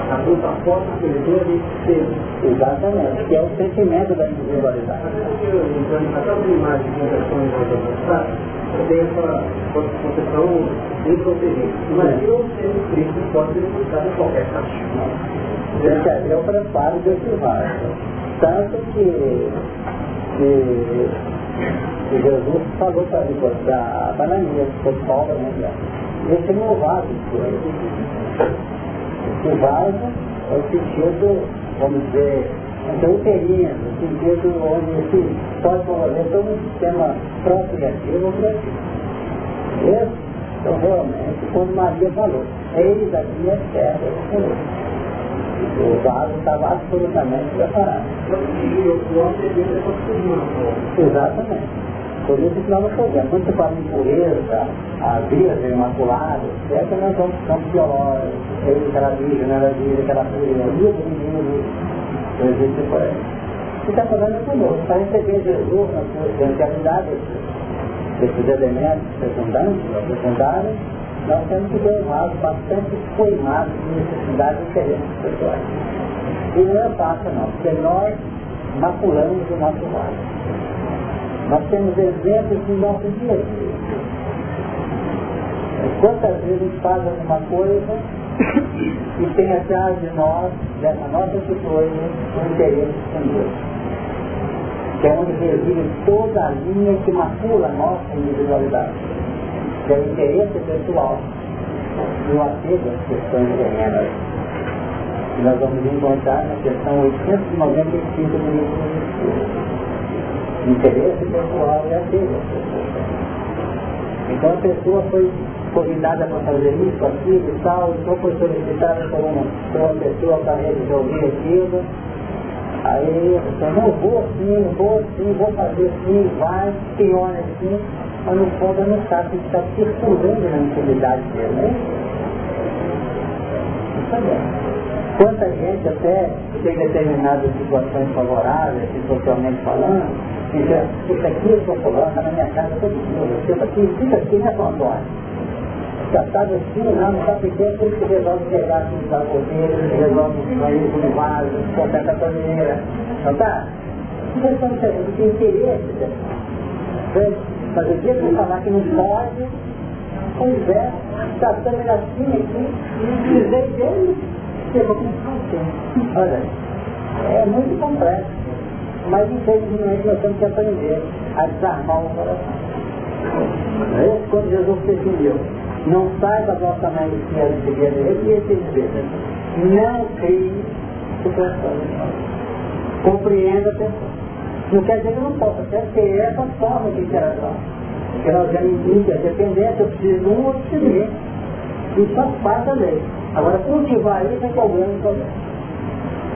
A luta forte que ele deu de ser. Exatamente, que é o sentimento da individualidade. Então, a imagem que a tem essa concepção inconveniente. Imagina o ser Cristo pode ser buscado em qualquer. Esse é o preparo desse vaso. Tanto que, que Jesus falou para para Bananias, que foi Paulo, né? Esse é o vaso O vaso é o sentido, vamos dizer, então, uterino, no sentido onde se pode promover todo um sistema procriativo criativo. Então, realmente, quando Maria falou, eis aqui é terra, O vaso estava absolutamente preparado. Exatamente. Por isso que nós não fazemos. Quando você fala em pureza, a virgem imaculada, é que nós vamos para campo biológico, aquela virgem, era virgem, aquela pureza, livro, não existe por aí. Você está falando conosco, para receber Jesus na sua essencialidade, esses elementos secundantes, secundários, nós temos que ter um vaso bastante queimado de necessidades diferentes pessoais. E não é fácil não, porque nós maculamos o nosso vaso. Nós temos exemplos no nosso dia a dia. Quantas vezes a gente faz alguma coisa e tem atrás de nós, dessa nossa atitude, um interesse com Deus. Que é onde reside toda a linha que macula a nossa individualidade que é o interesse pessoal e o apego às questões terrenas. E nós vamos encontrar na questão 895 do livro. Interesse pessoal e apego. Então a pessoa foi convidada para fazer isso, aquilo e tal, então foi solicitada por uma, por uma pessoa para resolver aquilo. Aí, eu não vou sim, vou sim, vou fazer sim, vai, pior assim mas no fundo não sabe que está circulando na intimidade dele, né? Quanta gente até tem determinadas situações favoráveis, socialmente falando, que já, isso aqui eu estou está na minha casa todo dia, eu aqui, fica aqui, né, Antônio? Já está assim, não, não pequeno, por isso que resolve pegar aqui da goteira, resolve sair com o vaso, conserta a torneira, não está? Então, tem interesse, né? Mas o dia que eu falar que não pode, pois é, está tendo assim aqui, dizer dele, eu vou com Olha, é muito complexo. Mas infelizmente nós temos que aprender a desarmar o coração. É quando Jesus definiu. Não saiba a vossa mãe que era seguir dele e esse dizer, não crie situações. Compreenda a pessoa. Não quer dizer que não possa, ter essa forma de interação. Porque nós já implica a dependência, eu preciso de um, ou preciso de outro. Isso faz parte da lei. Agora, cultivar isso é que é o grande problema.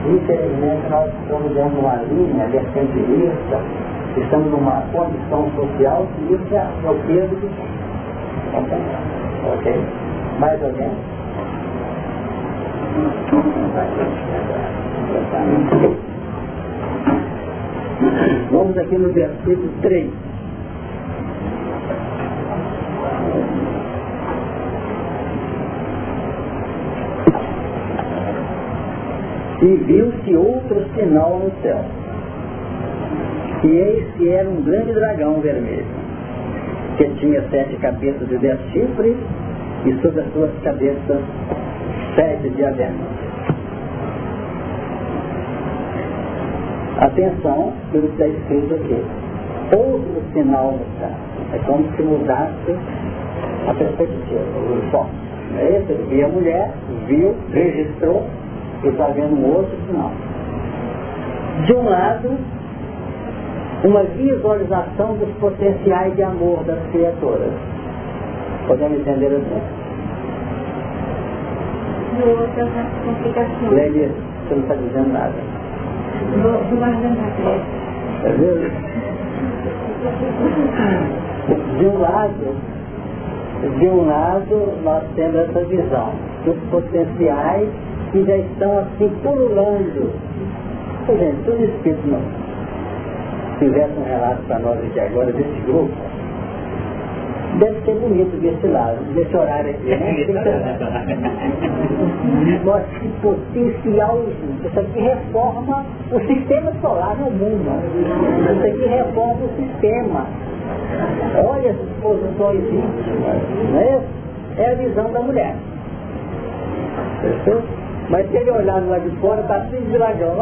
Infelizmente, nós estamos dentro de uma linha mercantilista, estamos numa condição social que isso é o peso que Ok? Mais alguém? Vamos aqui no versículo 3. E viu-se outro sinal no céu. E eis que era um grande dragão vermelho, que tinha sete cabeças e dez chifres, e sobre as suas cabeças sete diademas. Atenção pelo que está escrito aqui. Outro sinal no céu. É como se mudasse a perspectiva, o foco. É esse? E a mulher viu, registrou e está vendo um outro sinal. De um lado, uma visualização dos potenciais de amor das criaturas. Podemos entender assim? E outra complicação. Leia, você não está dizendo nada. Vendo? De um lado, de um lado nós temos essa visão dos potenciais que já estão assim pululando. Por gente, tudo espírito não. Fizesse um relato para nós aqui agora desse grupo, deve ser bonito desse lado, desse horário aqui, né? Nossa, que potencial isso aqui reforma o sistema solar no mundo. Isso aqui reforma o sistema. Olha as posições íntimas, não é? A visão da mulher. Mas se ele olhar lado de fora, está cheio de dragão.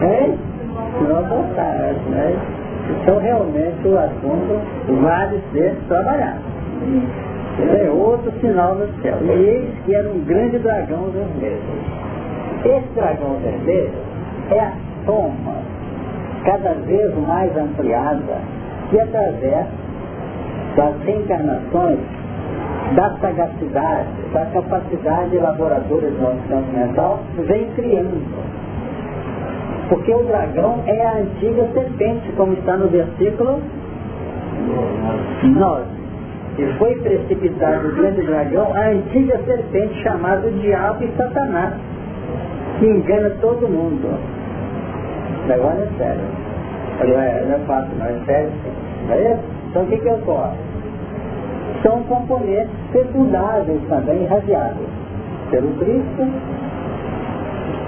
É? Não botar, né? Então realmente o assunto vale ser trabalhado. É outro sinal no céu. E eis que era um grande dragão vermelho. Esse dragão vermelho é a soma cada vez mais ampliada que através das reencarnações da sagacidade, da capacidade elaboradora do nosso campo mental, vem criando. Porque o dragão é a antiga serpente, como está no versículo 9. E foi precipitado o grande dragão, a antiga serpente chamada Diabo e Satanás, que engana todo mundo. Agora é sério. Agora é, não é fácil, não é sério. É então o que, que ocorre? São componentes secundários também irradiados pelo Cristo,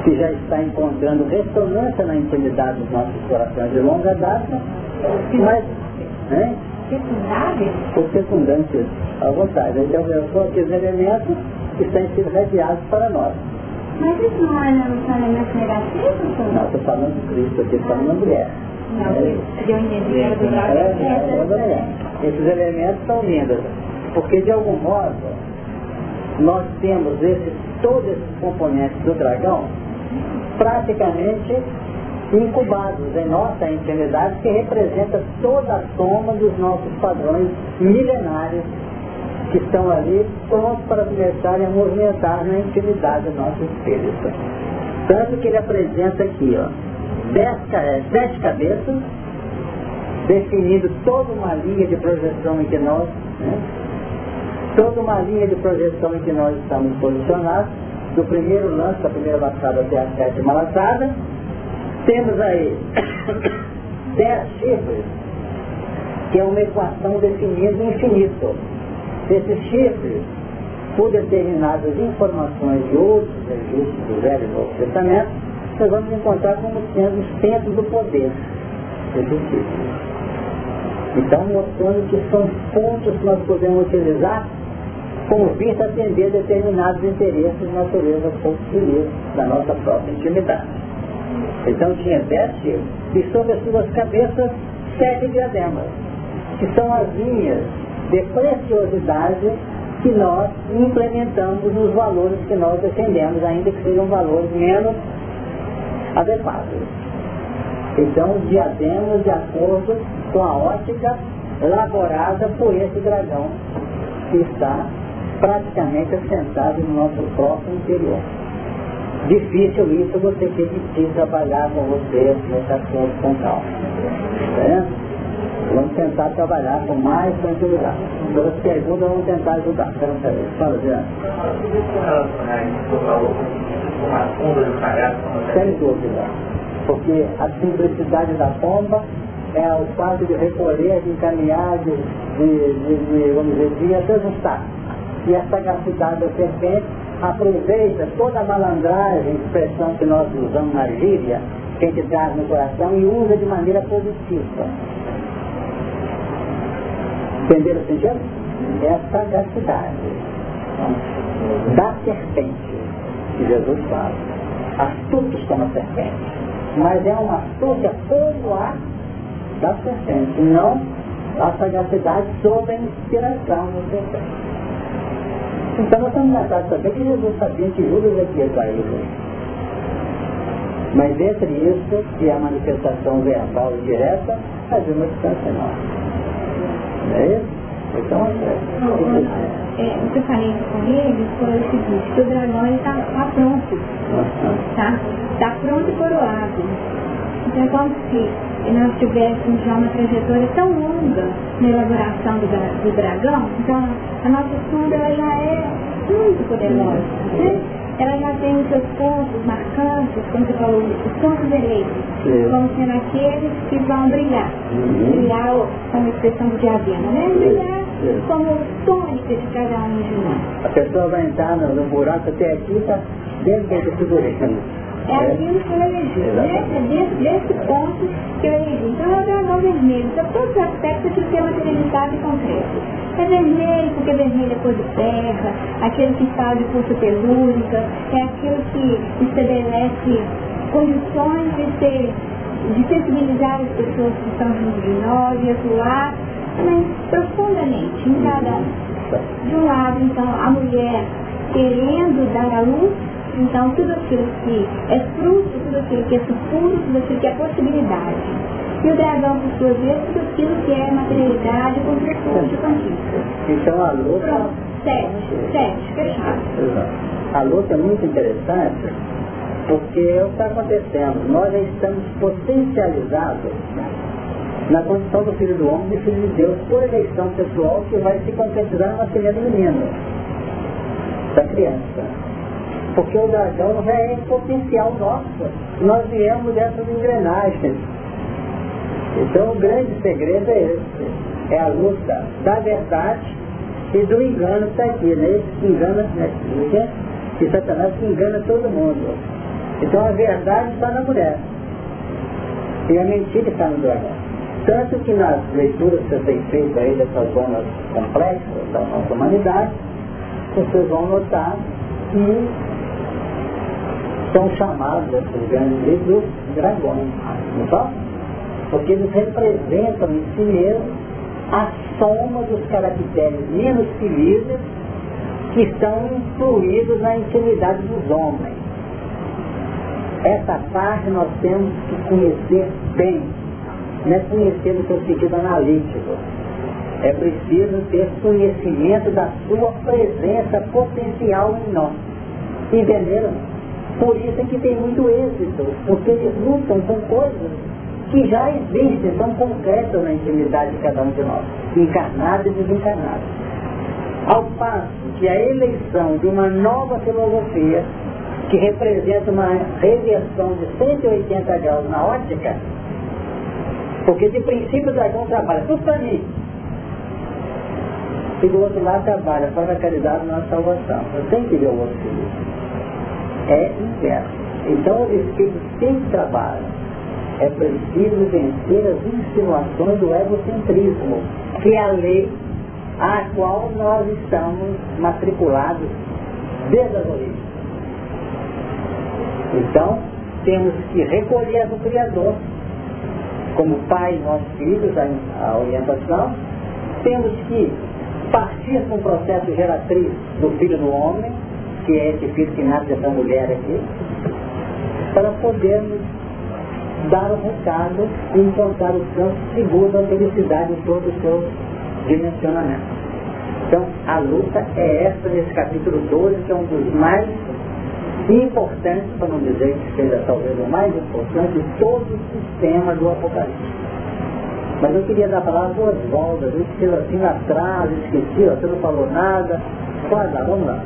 que já está encontrando ressonância na intimidade dos nossos corações de longa data, mas né? Secundários? Os secundantes à vontade. Então são aqueles elementos que têm sido radiados para nós. Mas isso não é na elementos negativos? Não, estou falando de Cristo, aqui falando da mulher. Não, eu entendi. É, Esses elementos são lindos, porque de algum modo nós temos esses, todos esses componentes do dragão praticamente incubados em nossa intimidade, que representa toda a soma dos nossos padrões milenários que estão ali prontos para começarem a movimentar na intimidade do nosso espírito. Tanto que ele apresenta aqui, ó, dez, cabeças, definindo toda uma linha de projeção em que nós, né, toda uma linha de projeção em que nós estamos posicionados, do primeiro lance, da primeira laçada até a sétima laçada, temos aí dez chifres, que é uma equação definindo o infinito. Esses chifres, por determinadas informações de outros registros do Velho e Novo Testamento, nós vamos encontrar como sendo os centros do poder chifres. Então, mostrando que são pontos que nós podemos utilizar com vista atender determinados interesses de natureza feliz da nossa própria intimidade. Então tinha dez e sobre as suas cabeças sete diademas, que são as linhas de preciosidade que nós implementamos nos valores que nós defendemos, ainda que sejam valores menos adequados. Então, diademas de acordo com a ótica elaborada por esse dragão que está praticamente assentado no nosso próprio interior difícil isso você ter que trabalhar com você nesse assunto com calma. Vamos tentar trabalhar com mais tranquilidade. Pelas perguntas, vamos tentar ajudar. Fala, Jean. Sem dúvida. Porque a simplicidade da pomba é o fato de recolher, de encaminhar, de, de, de, de vamos dizer, de ajustar. E a sagacidade da serpente aproveita toda a malandragem, expressão que nós usamos na gíria, que a gente traz no coração e usa de maneira positiva. Entenderam o sentido? É a sagacidade da serpente, que Jesus fala. Astutos como a serpente. Mas é uma astúcia como a da serpente, não a sagacidade sob a inspiração da serpente. Então nós estamos na casa saber que Jesus sabia que Judas é que ia trair Mas entre isso e a manifestação verbal e direta, havia uma distância enorme. Não é isso? Então, é, é, o que eu falei com ele foi o seguinte, que o dragão está tá pronto. Tá? Está pronto e coroado. Como se nós tivéssemos já uma trajetória tão longa na elaboração do, do dragão, então a nossa ela já é muito poderosa. Né? Ela já tem os seus pontos marcantes, como você falou, os pontos eleitos, como sendo aqueles que vão brilhar. Uhum. Brilhar como expressão do diadema, né? Brilhar como tônica de cada um de nós. A pessoa vai entrar no, no buraco até aqui e está dentro da figurino. É aquilo que eu elegi? É dentro desse ponto que eu elegi. Então é o dragão vermelho. Então todos os aspectos que tem materializado e concreto. É vermelho porque vermelho é cor de terra, aquele que fala de força telúrica, é aquilo que estabelece condições de ser, de sensibilizar as pessoas que estão junto de nós e atuar mas profundamente em cada de um lado, então, a mulher querendo dar à luz então, tudo aquilo que é fruto, tudo aquilo que é futuro, tudo aquilo que é possibilidade. E o dragão, por sua vez, tudo aquilo que é materialidade, construção quantística. Então a luta... Pronto, sete, sete, fechado. A luta é muito interessante porque é o que está acontecendo. Nós já estamos potencializados na condição do Filho do Homem e Filho de Deus por eleição pessoal que vai se concretizar na nascimento do menino, da criança. Porque o dragão já é potencial nosso. Nós viemos dessas engrenagens. Então o grande segredo é esse. É a luta da verdade e do engano está aqui, né? Esse que engana, né? que Satanás que engana todo mundo. Então a verdade está na mulher. E a mentira está no dragão. Tanto que nas leituras que você tem feito aí dessas zonas complexas da nossa humanidade, vocês vão notar que são chamados esses grandes livros dragões. Não são? Porque eles representam em si mesmo a soma dos caracteres menos felizes que estão incluídos na intimidade dos homens. Essa parte nós temos que conhecer bem não é conhecer no seu sentido analítico. É preciso ter conhecimento da sua presença potencial em nós. Entenderam? Por isso é que tem muito êxito, porque eles lutam com coisas que já existem, são concretas na intimidade de cada um de nós, encarnado e desencarnado. Ao passo que a eleição de uma nova filosofia, que representa uma reversão de 180 graus na ótica, porque de princípio o dragão trabalha tudo para mim. E do outro lado trabalha para a caridade na salvação. Eu tenho que ver o outro feliz. É inverso. Então o Espírito sempre trabalha. É preciso vencer as insinuações do egocentrismo, que é a lei a qual nós estamos matriculados desde as origens. Então, temos que recolher do Criador como pai nossos filhos, a, a orientação, temos que partir com o processo geratriz do filho do homem, que é esse filho que nasce dessa mulher aqui, para podermos dar o recado e encontrar o campo seguro da felicidade em todo o seu dimensionamento. Então, a luta é essa nesse capítulo 12, que é um dos mais importante, para não dizer que seja talvez o mais importante, de todo o sistema do Apocalipse. Mas eu queria dar a palavra Oswaldo, a gente fez assim atrás, esqueci, você não falou nada. Dar, vamos lá.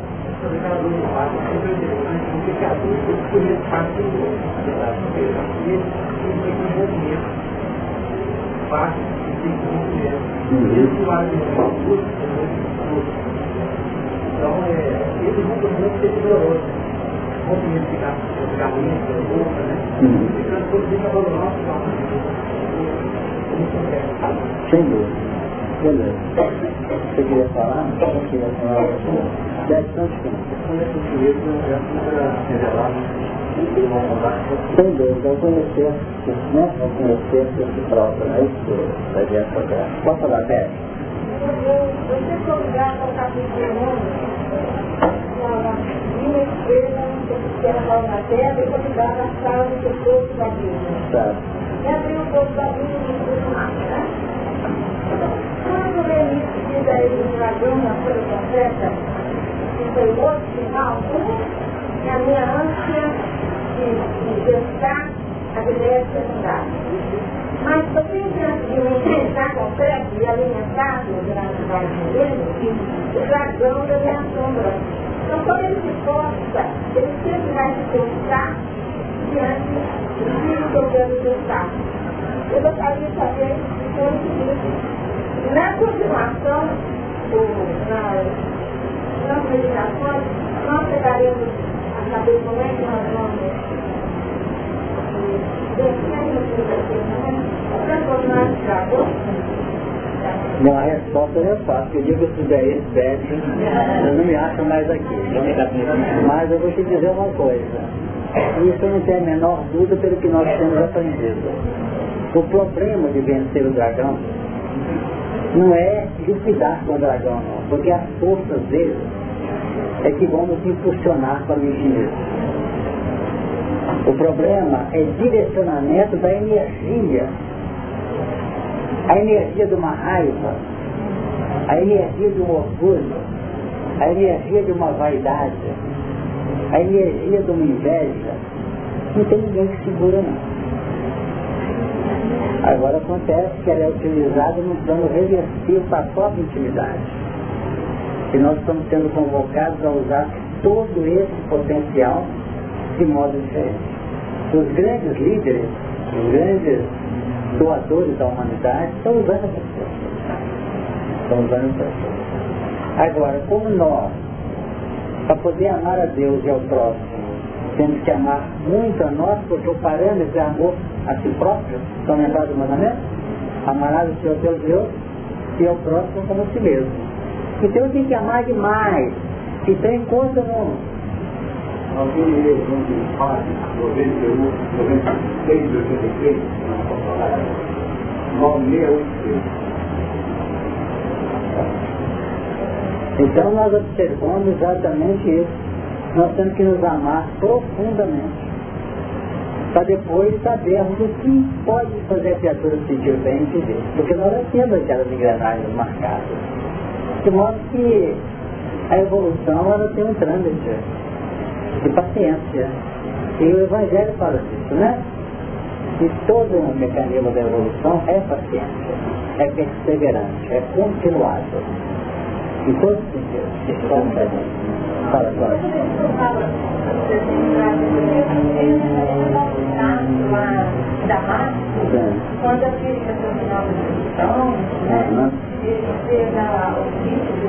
Então, é, esse mundo muito doloroso rompimento de galinha, de boca, né? E transporte valor nosso Sem dúvida. Beleza. Você queria falar? Você queria falar? Deve ser um Sem dúvida, eu conhecer, né? Eu conhecer esse próprio, né? Isso vai vir a Pode falar, Beth? Você foi obrigado ao capítulo 11, uma estrela que era mal na terra e convidava na sala do povo da Bíblia. E abriu o povo da Bíblia e né? Quando o Lenite diz a ele o dragão na folha profeta, que foi o outro final, é a minha ânsia de, de a ideia secundária. Mas eu tenho chance de me enfrentar concreto e alimentar durante vários milênios o dragão da minha sombra então, quando ele se força, ele sempre vai se testar diante do que eu quero testar. Eu gostaria de saber o seguinte, na continuação, ou nas, nas meditações, nós pegaremos a saber como é que nós vamos dragão não, a resposta é fácil. Eu digo se der esse bete, eu não me acho mais aqui. Mas eu vou te dizer uma coisa. Isso não tem a menor dúvida pelo que nós temos aprendido. O problema de vencer o dragão não é liquidar com o dragão, não, porque as forças dele é que vão nos impulsionar para o infinito. O problema é direcionamento da energia a energia de uma raiva, a energia de um orgulho, a energia de uma vaidade, a energia de uma inveja, não tem ninguém que segura não. Agora acontece que ela é utilizada no plano revertido para a própria intimidade. E nós estamos sendo convocados a usar todo esse potencial de modo diferente. Os grandes líderes, os grandes doadores da humanidade estão usando essa força. Estão usando essa força. Agora, como nós, para poder amar a Deus e ao próximo, temos que amar muito a nós, porque o parâmetro é amor a si próprio, estão lembrados do mandamento? Amarás o Senhor teu Deus e ao próximo como a si mesmo. Então tenho que amar demais. E tem coisa no. Alguém lê onde faz 91, 96, 83, não posso falar. 968. Então nós observamos exatamente isso nós temos que nos amar profundamente para depois sabermos o que pode fazer a criatura sentir bem e viver. Porque nós já temos aquelas engrenagens marcadas. De modo que a evolução ela tem um trâmite de paciência. E o Evangelho fala disso, né? E todo o mecanismo da evolução é paciência, é perseverante, é continuado. Em todos os sentidos. Fala, fala. Quando a crítica no final da né, ele na o título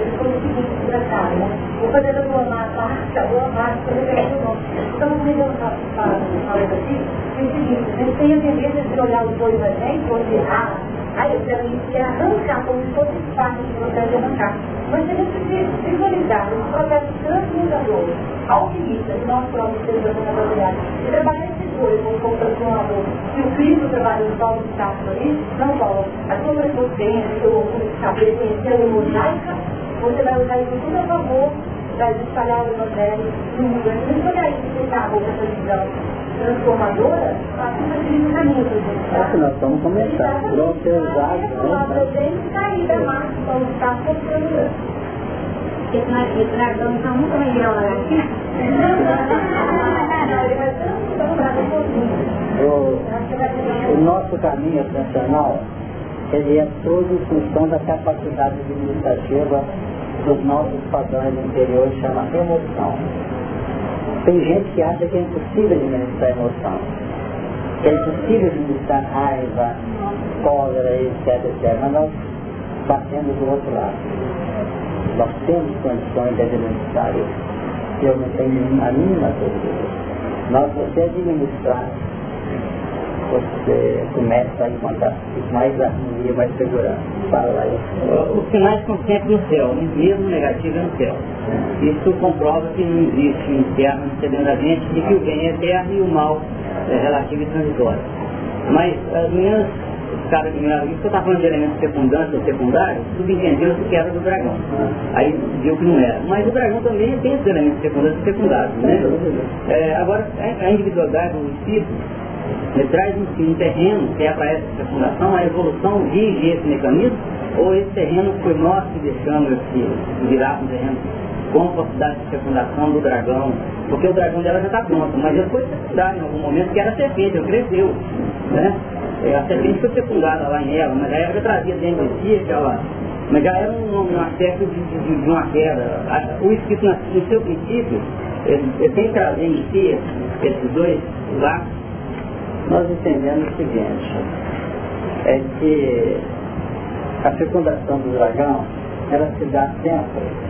ele foi o seguinte tratado, né? Vou fazer a boa marca, a boa marca, Então, quando eu falo aqui, é o seguinte, a gente tem a tendência de olhar os dois a ou de errar, Aí eu quero quer arrancar como se fosse parte do processo de arrancar. Mas se a gente visualizar o processo transmutador, alquimista, do nosso próprio ser da e trabalhar esses dois como transformador, se o Cristo trabalha os novos status ali, não rola. A sua prepotência, o seu orgulho de saber conhecer a mosaica, você vai usar isso tudo a favor para espalhar o evangelho no mundo. A gente não essa boca, essa visão transformadora, facilita o caminho para gente. É que nós estamos começando. Vão ser usados. Né? sair da massa, então está funcionando. Dragão então nunca vai virar uma aqui? O, o nosso caminho ascensional, ele é todo em função da capacidade administrativa dos nossos padrões interiores, chama emoção. Tem gente que acha que é impossível administrar emoção. Que é impossível administrar raiva, cólera, etc, etc. Mas nós batemos do outro lado. Nós temos condições de administrar isso. Eu não tenho a mínima dúvida. Nós, você administrar, você começa a encontrar mais harmonia, mais segurança. Fala aí. Os sinais estão sempre no céu, mesmo negativo é no céu. Isso comprova que não existe um inferno de que o bem é eterno e o mal é relativo e transitório. Mas as minhas os caras que isso, eu estava falando de elementos secundários ou secundários, subentendeu que era do dragão. Aí viu que não era. Mas o dragão também tem esses elementos secundários e secundários. Né? É, agora, a individualidade do espírito ele traz um terreno que é para essa fecundação, a evolução rige esse mecanismo, ou esse terreno foi nós que deixamos esse virar um terreno com a possibilidade de fecundação do dragão, porque o dragão dela já está pronto, mas ele foi fecundado em algum momento que era serpente, ele cresceu. Né? É, a serpente foi fecundada lá em ela, mas ela já trazia dentro de si aquela. Mas já era um, um aspecto de, de, de, uma queda. O espírito, no seu princípio, ele, ele tem que trazer em si esses dois lados nós entendemos o seguinte, é que a fecundação do dragão, ela se dá sempre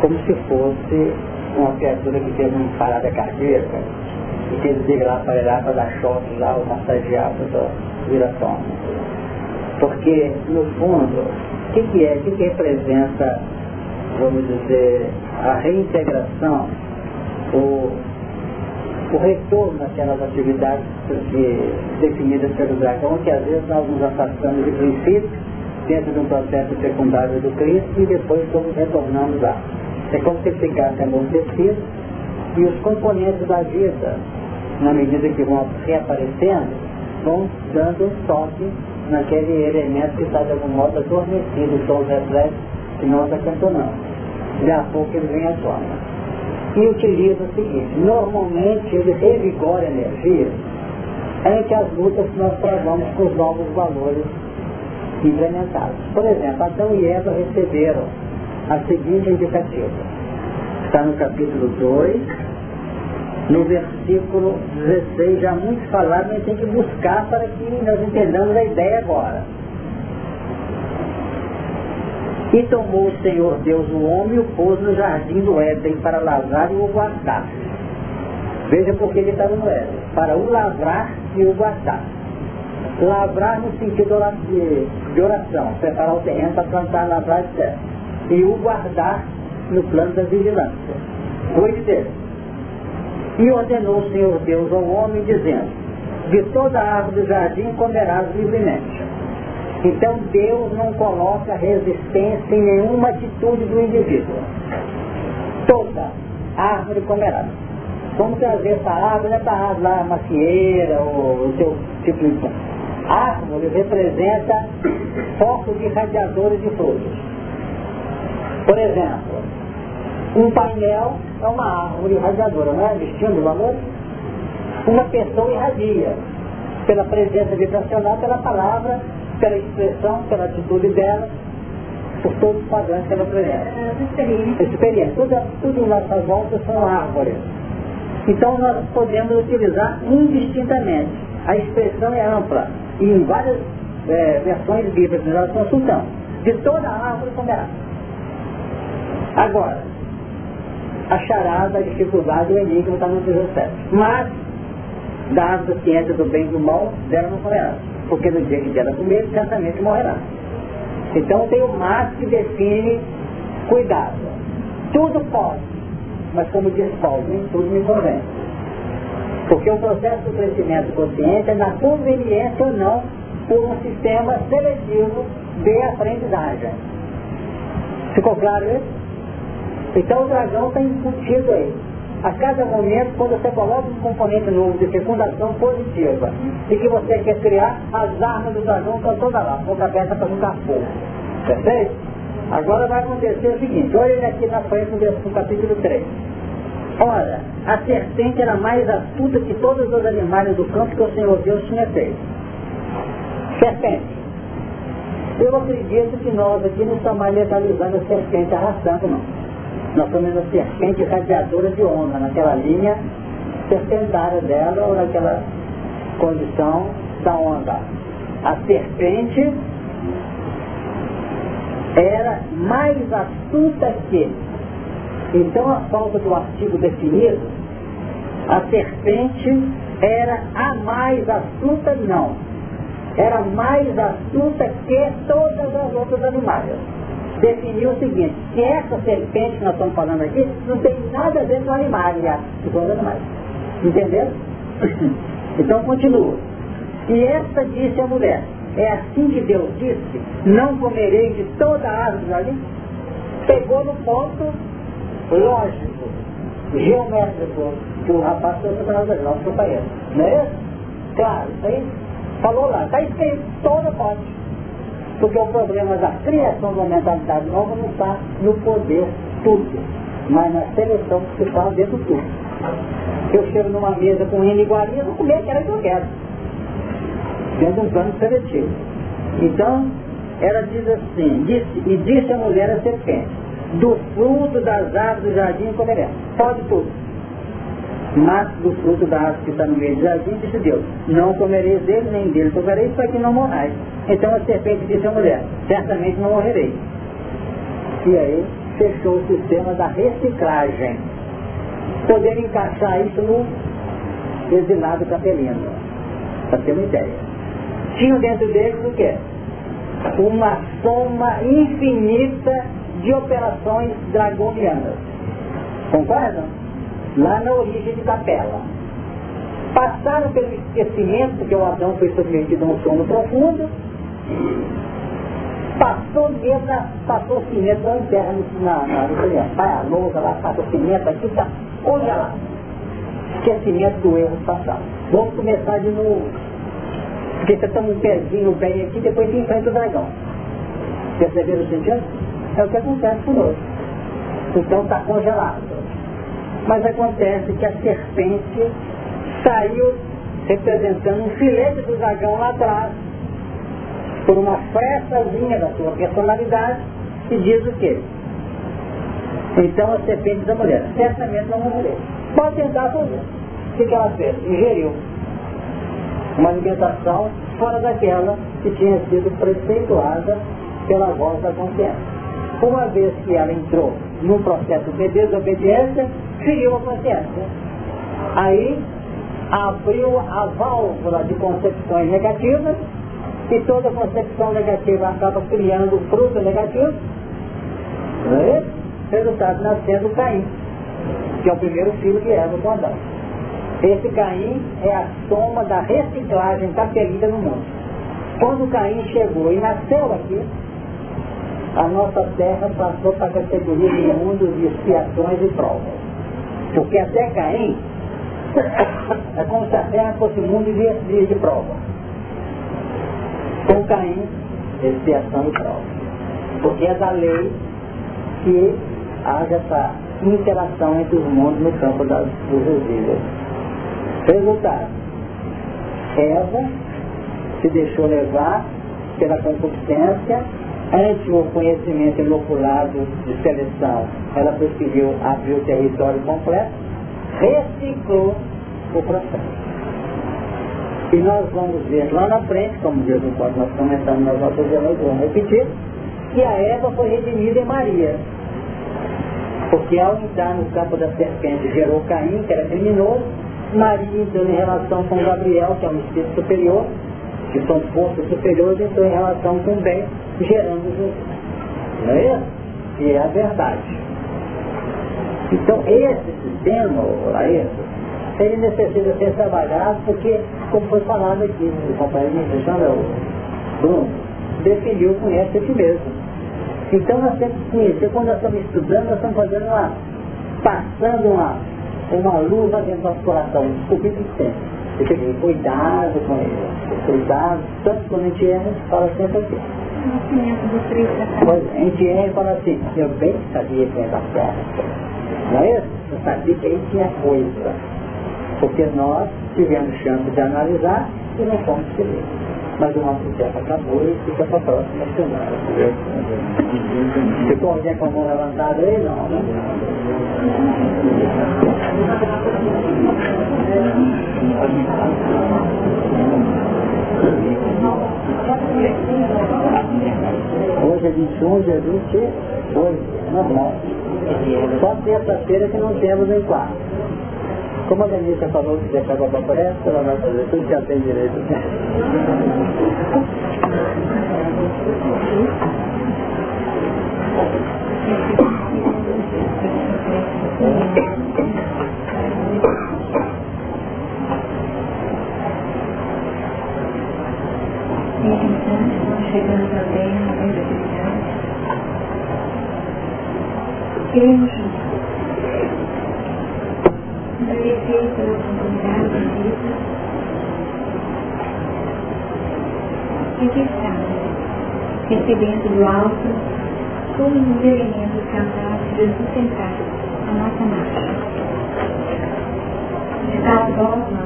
como se fosse uma criatura que teve uma parada cardíaca e que ele lá para lá para dar choque lá ou massagear para viração. Porque, no fundo, o que, que é? O que, que representa, vamos dizer, a reintegração, o o retorno daquelas atividades que, definidas pelo dragão, que às vezes nós nos afastamos de princípio, dentro de um processo secundário do Cristo, e depois retornamos lá. É como se ficasse amortecido e os componentes da vida, na medida que vão reaparecendo, vão dando um toque naquele elemento que está de algum modo adormecido, o tom reflexo que nós acantonamos. De a pouco ele vem à tona. E utiliza o seguinte, normalmente ele revigora energia ante as lutas que nós travamos com os novos valores implementados. Por exemplo, Adão e Eva receberam a seguinte indicativa. Está no capítulo 2, no versículo 16, já muito falado, mas tem que buscar para que nós entendamos a ideia agora. E tomou o Senhor Deus o homem e o pôs no jardim do Éden para lavrar e o guardar. Veja porque ele estava no Éden. Para o lavrar e o guardar. Lavrar no sentido de oração, preparar o terreno para plantar, lavrar, etc. E o guardar no plano da vigilância. Cuide dele. E ordenou o Senhor Deus ao homem, dizendo, de toda a árvore do jardim comerás livremente. Então Deus não coloca resistência em nenhuma atitude do indivíduo. Toda árvore comerá. Vamos trazer essa árvore, essa árvore lá, macieira, ou o seu tipo de árvore representa focos de radiadores de frutos. Por exemplo, um painel é uma árvore radiadora, não é? Vestindo valor? Uma pessoa irradia pela presença vibracional, pela palavra, pela expressão, pela atitude dela, por todos os padrões que ela apresenta. Experiência. Experiência. Tudo, tudo em nossa volta são árvores. Então nós podemos utilizar indistintamente. A expressão é ampla e em várias é, versões bíblicas nós consultamos. De toda a árvore comerá. Agora, a charada, a dificuldade, o enigma está no 17. Mas, da árvore ciência do bem e do mal, dela não comerá. Porque no dia que dela comer, certamente morrerá. Então tem o mas que define cuidado. Tudo pode, mas como diz Paulo, nem tudo me convém. Porque o processo do crescimento consciente é na conveniência ou não por um sistema seletivo de aprendizagem. Ficou claro isso? Então o dragão está incutido aí. A cada momento, quando você coloca um componente novo de fecundação positiva e que você quer criar, as armas do dragão estão todas lá, boca aberta para nunca fogo. Perfeito? Agora vai acontecer o seguinte, olha ele aqui na frente no capítulo 3. Ora, a serpente era mais astuta que todos os animais do campo que o Senhor Deus tinha feito. Serpente. Eu acredito que nós aqui não estamos mais legalizando a serpente arrastando, não. Nós estamos a serpente radiadora de onda, naquela linha serpentária dela ou naquela condição da onda. A serpente era mais astuta que. Então, a falta do artigo definido, a serpente era a mais astuta, não. Era mais astuta que todas as outras animais. Definiu o seguinte, que essa serpente que nós estamos falando aqui não tem nada a ver com animais, já, com os animais. Entendeu? então continua. E esta disse a mulher, é assim que Deus disse, não comerei de toda a árvore ali. Pegou no ponto lógico, geométrico, que o rapaz foi para o nosso companheiro. Não é isso? Claro, isso aí falou lá, está escrito, todo pode. Porque o problema da criação uma mentalidade nova não está no poder tudo, mas na seleção que se faz dentro do tudo. Eu chego numa mesa com N eu vou comer aquela que eu quero dentro de um plano seletivo. Então, ela diz assim, disse, e disse a mulher a serpente, do fruto das árvores do jardim comeremos. Pode tudo. Mas do fruto da árvore que está no meio do jardim, disse Deus, não comereis dele, nem dele comereis, para que não morrais. Então a serpente disse à mulher, certamente não morrerei. E aí fechou o sistema da reciclagem. Poder encaixar isso no exilado capelino, para ter uma ideia tinham dentro deles o quê? Uma soma infinita de operações dragonianas. Concordam? Lá na origem de capela. Passaram pelo esquecimento, porque o Adão foi submetido a um sono profundo, passou mesmo, passou cimento lá em terra na, na, na a lousa lá, passou cimento aqui, tá, olha lá. Esquecimento do erro passado. Vamos começar de novo Porque você toma um pezinho bem aqui, depois você enfrenta o dragão. Perceberam o sentido? É o que acontece conosco. Então está congelado. Mas acontece que a serpente saiu representando um filete do dragão lá atrás, por uma frestazinha da sua personalidade, e diz o quê? Então a serpente da mulher, certamente não morrerei. Pode tentar fazer. O que, que ela fez? Ingeriu uma alimentação fora daquela que tinha sido preceituada pela voz da consciência. Uma vez que ela entrou num processo de desobediência, feriu a consciência. Aí abriu a válvula de concepções negativas e toda concepção negativa acaba criando fruto negativo. Não é? Resultado nascendo Caim, que é o primeiro filho que Eva com Adão. Esse Caim é a soma da reciclagem capelida no mundo. Quando Caim chegou e nasceu aqui, a nossa terra passou para a categoria de mundos de expiações e provas. Porque até Caim é como se a terra fosse mundo de, de prova. Com Caim, expiação e prova. Porque é da lei que haja essa interação entre os mundos no campo das, dos resíduos. Resultado. Eva se deixou levar pela concupiscência, antes o conhecimento inoculado de seleção, ela preferiu abrir o território completo, reciclou o processo. E nós vamos ver lá na frente, como Deus pode nós comentamos nas nossas vamos repetir, que a Eva foi redimida em Maria. Porque ao entrar no campo da serpente gerou Caim, que era criminoso, Maria entrou em relação com Gabriel, que é um espírito superior, que são forças superiores, entrou em relação com o bem, gerando Jesus. Não é isso? Que é a verdade. Então esse sistema, isso, ele necessita ser trabalhado porque, como foi falado aqui no companheiro de administração, o Bruno, definiu, conhece a si mesmo. Então nós temos que conhecer, quando nós estamos estudando, nós estamos fazendo uma, passando uma, uma luva dentro do nosso coração, descobrindo sempre. Você tem que cuidado com ele, cuidado, tanto quando a gente erra, fala sempre assim. Pois, a gente erra e fala assim, eu bem sabia que era certo. Não é isso? Eu sabia que aí tinha coisa. Porque nós tivemos chance de analisar e não fomos felizes mas o nosso tempo acabou e fica para a próxima semana. Ficou alguém com a mão levantada aí? Não, né? Hoje é 21, dia 22, normal. Só terça-feira que não temos em quarto. Como a Denise falou que deixar a pressa, ela vai fazer tudo que ela tem direito. chegando também na Queremos agradecer pela oportunidade de vida. E aqui estamos, recebendo do alto todos os elementos capazes de sustentar a nossa marcha. De tal forma,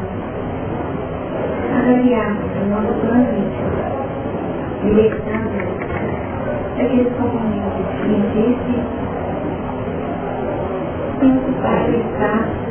avaliarmos o nosso plano íntimo, direcionando aqueles componentes que existem, sem ocupar espaço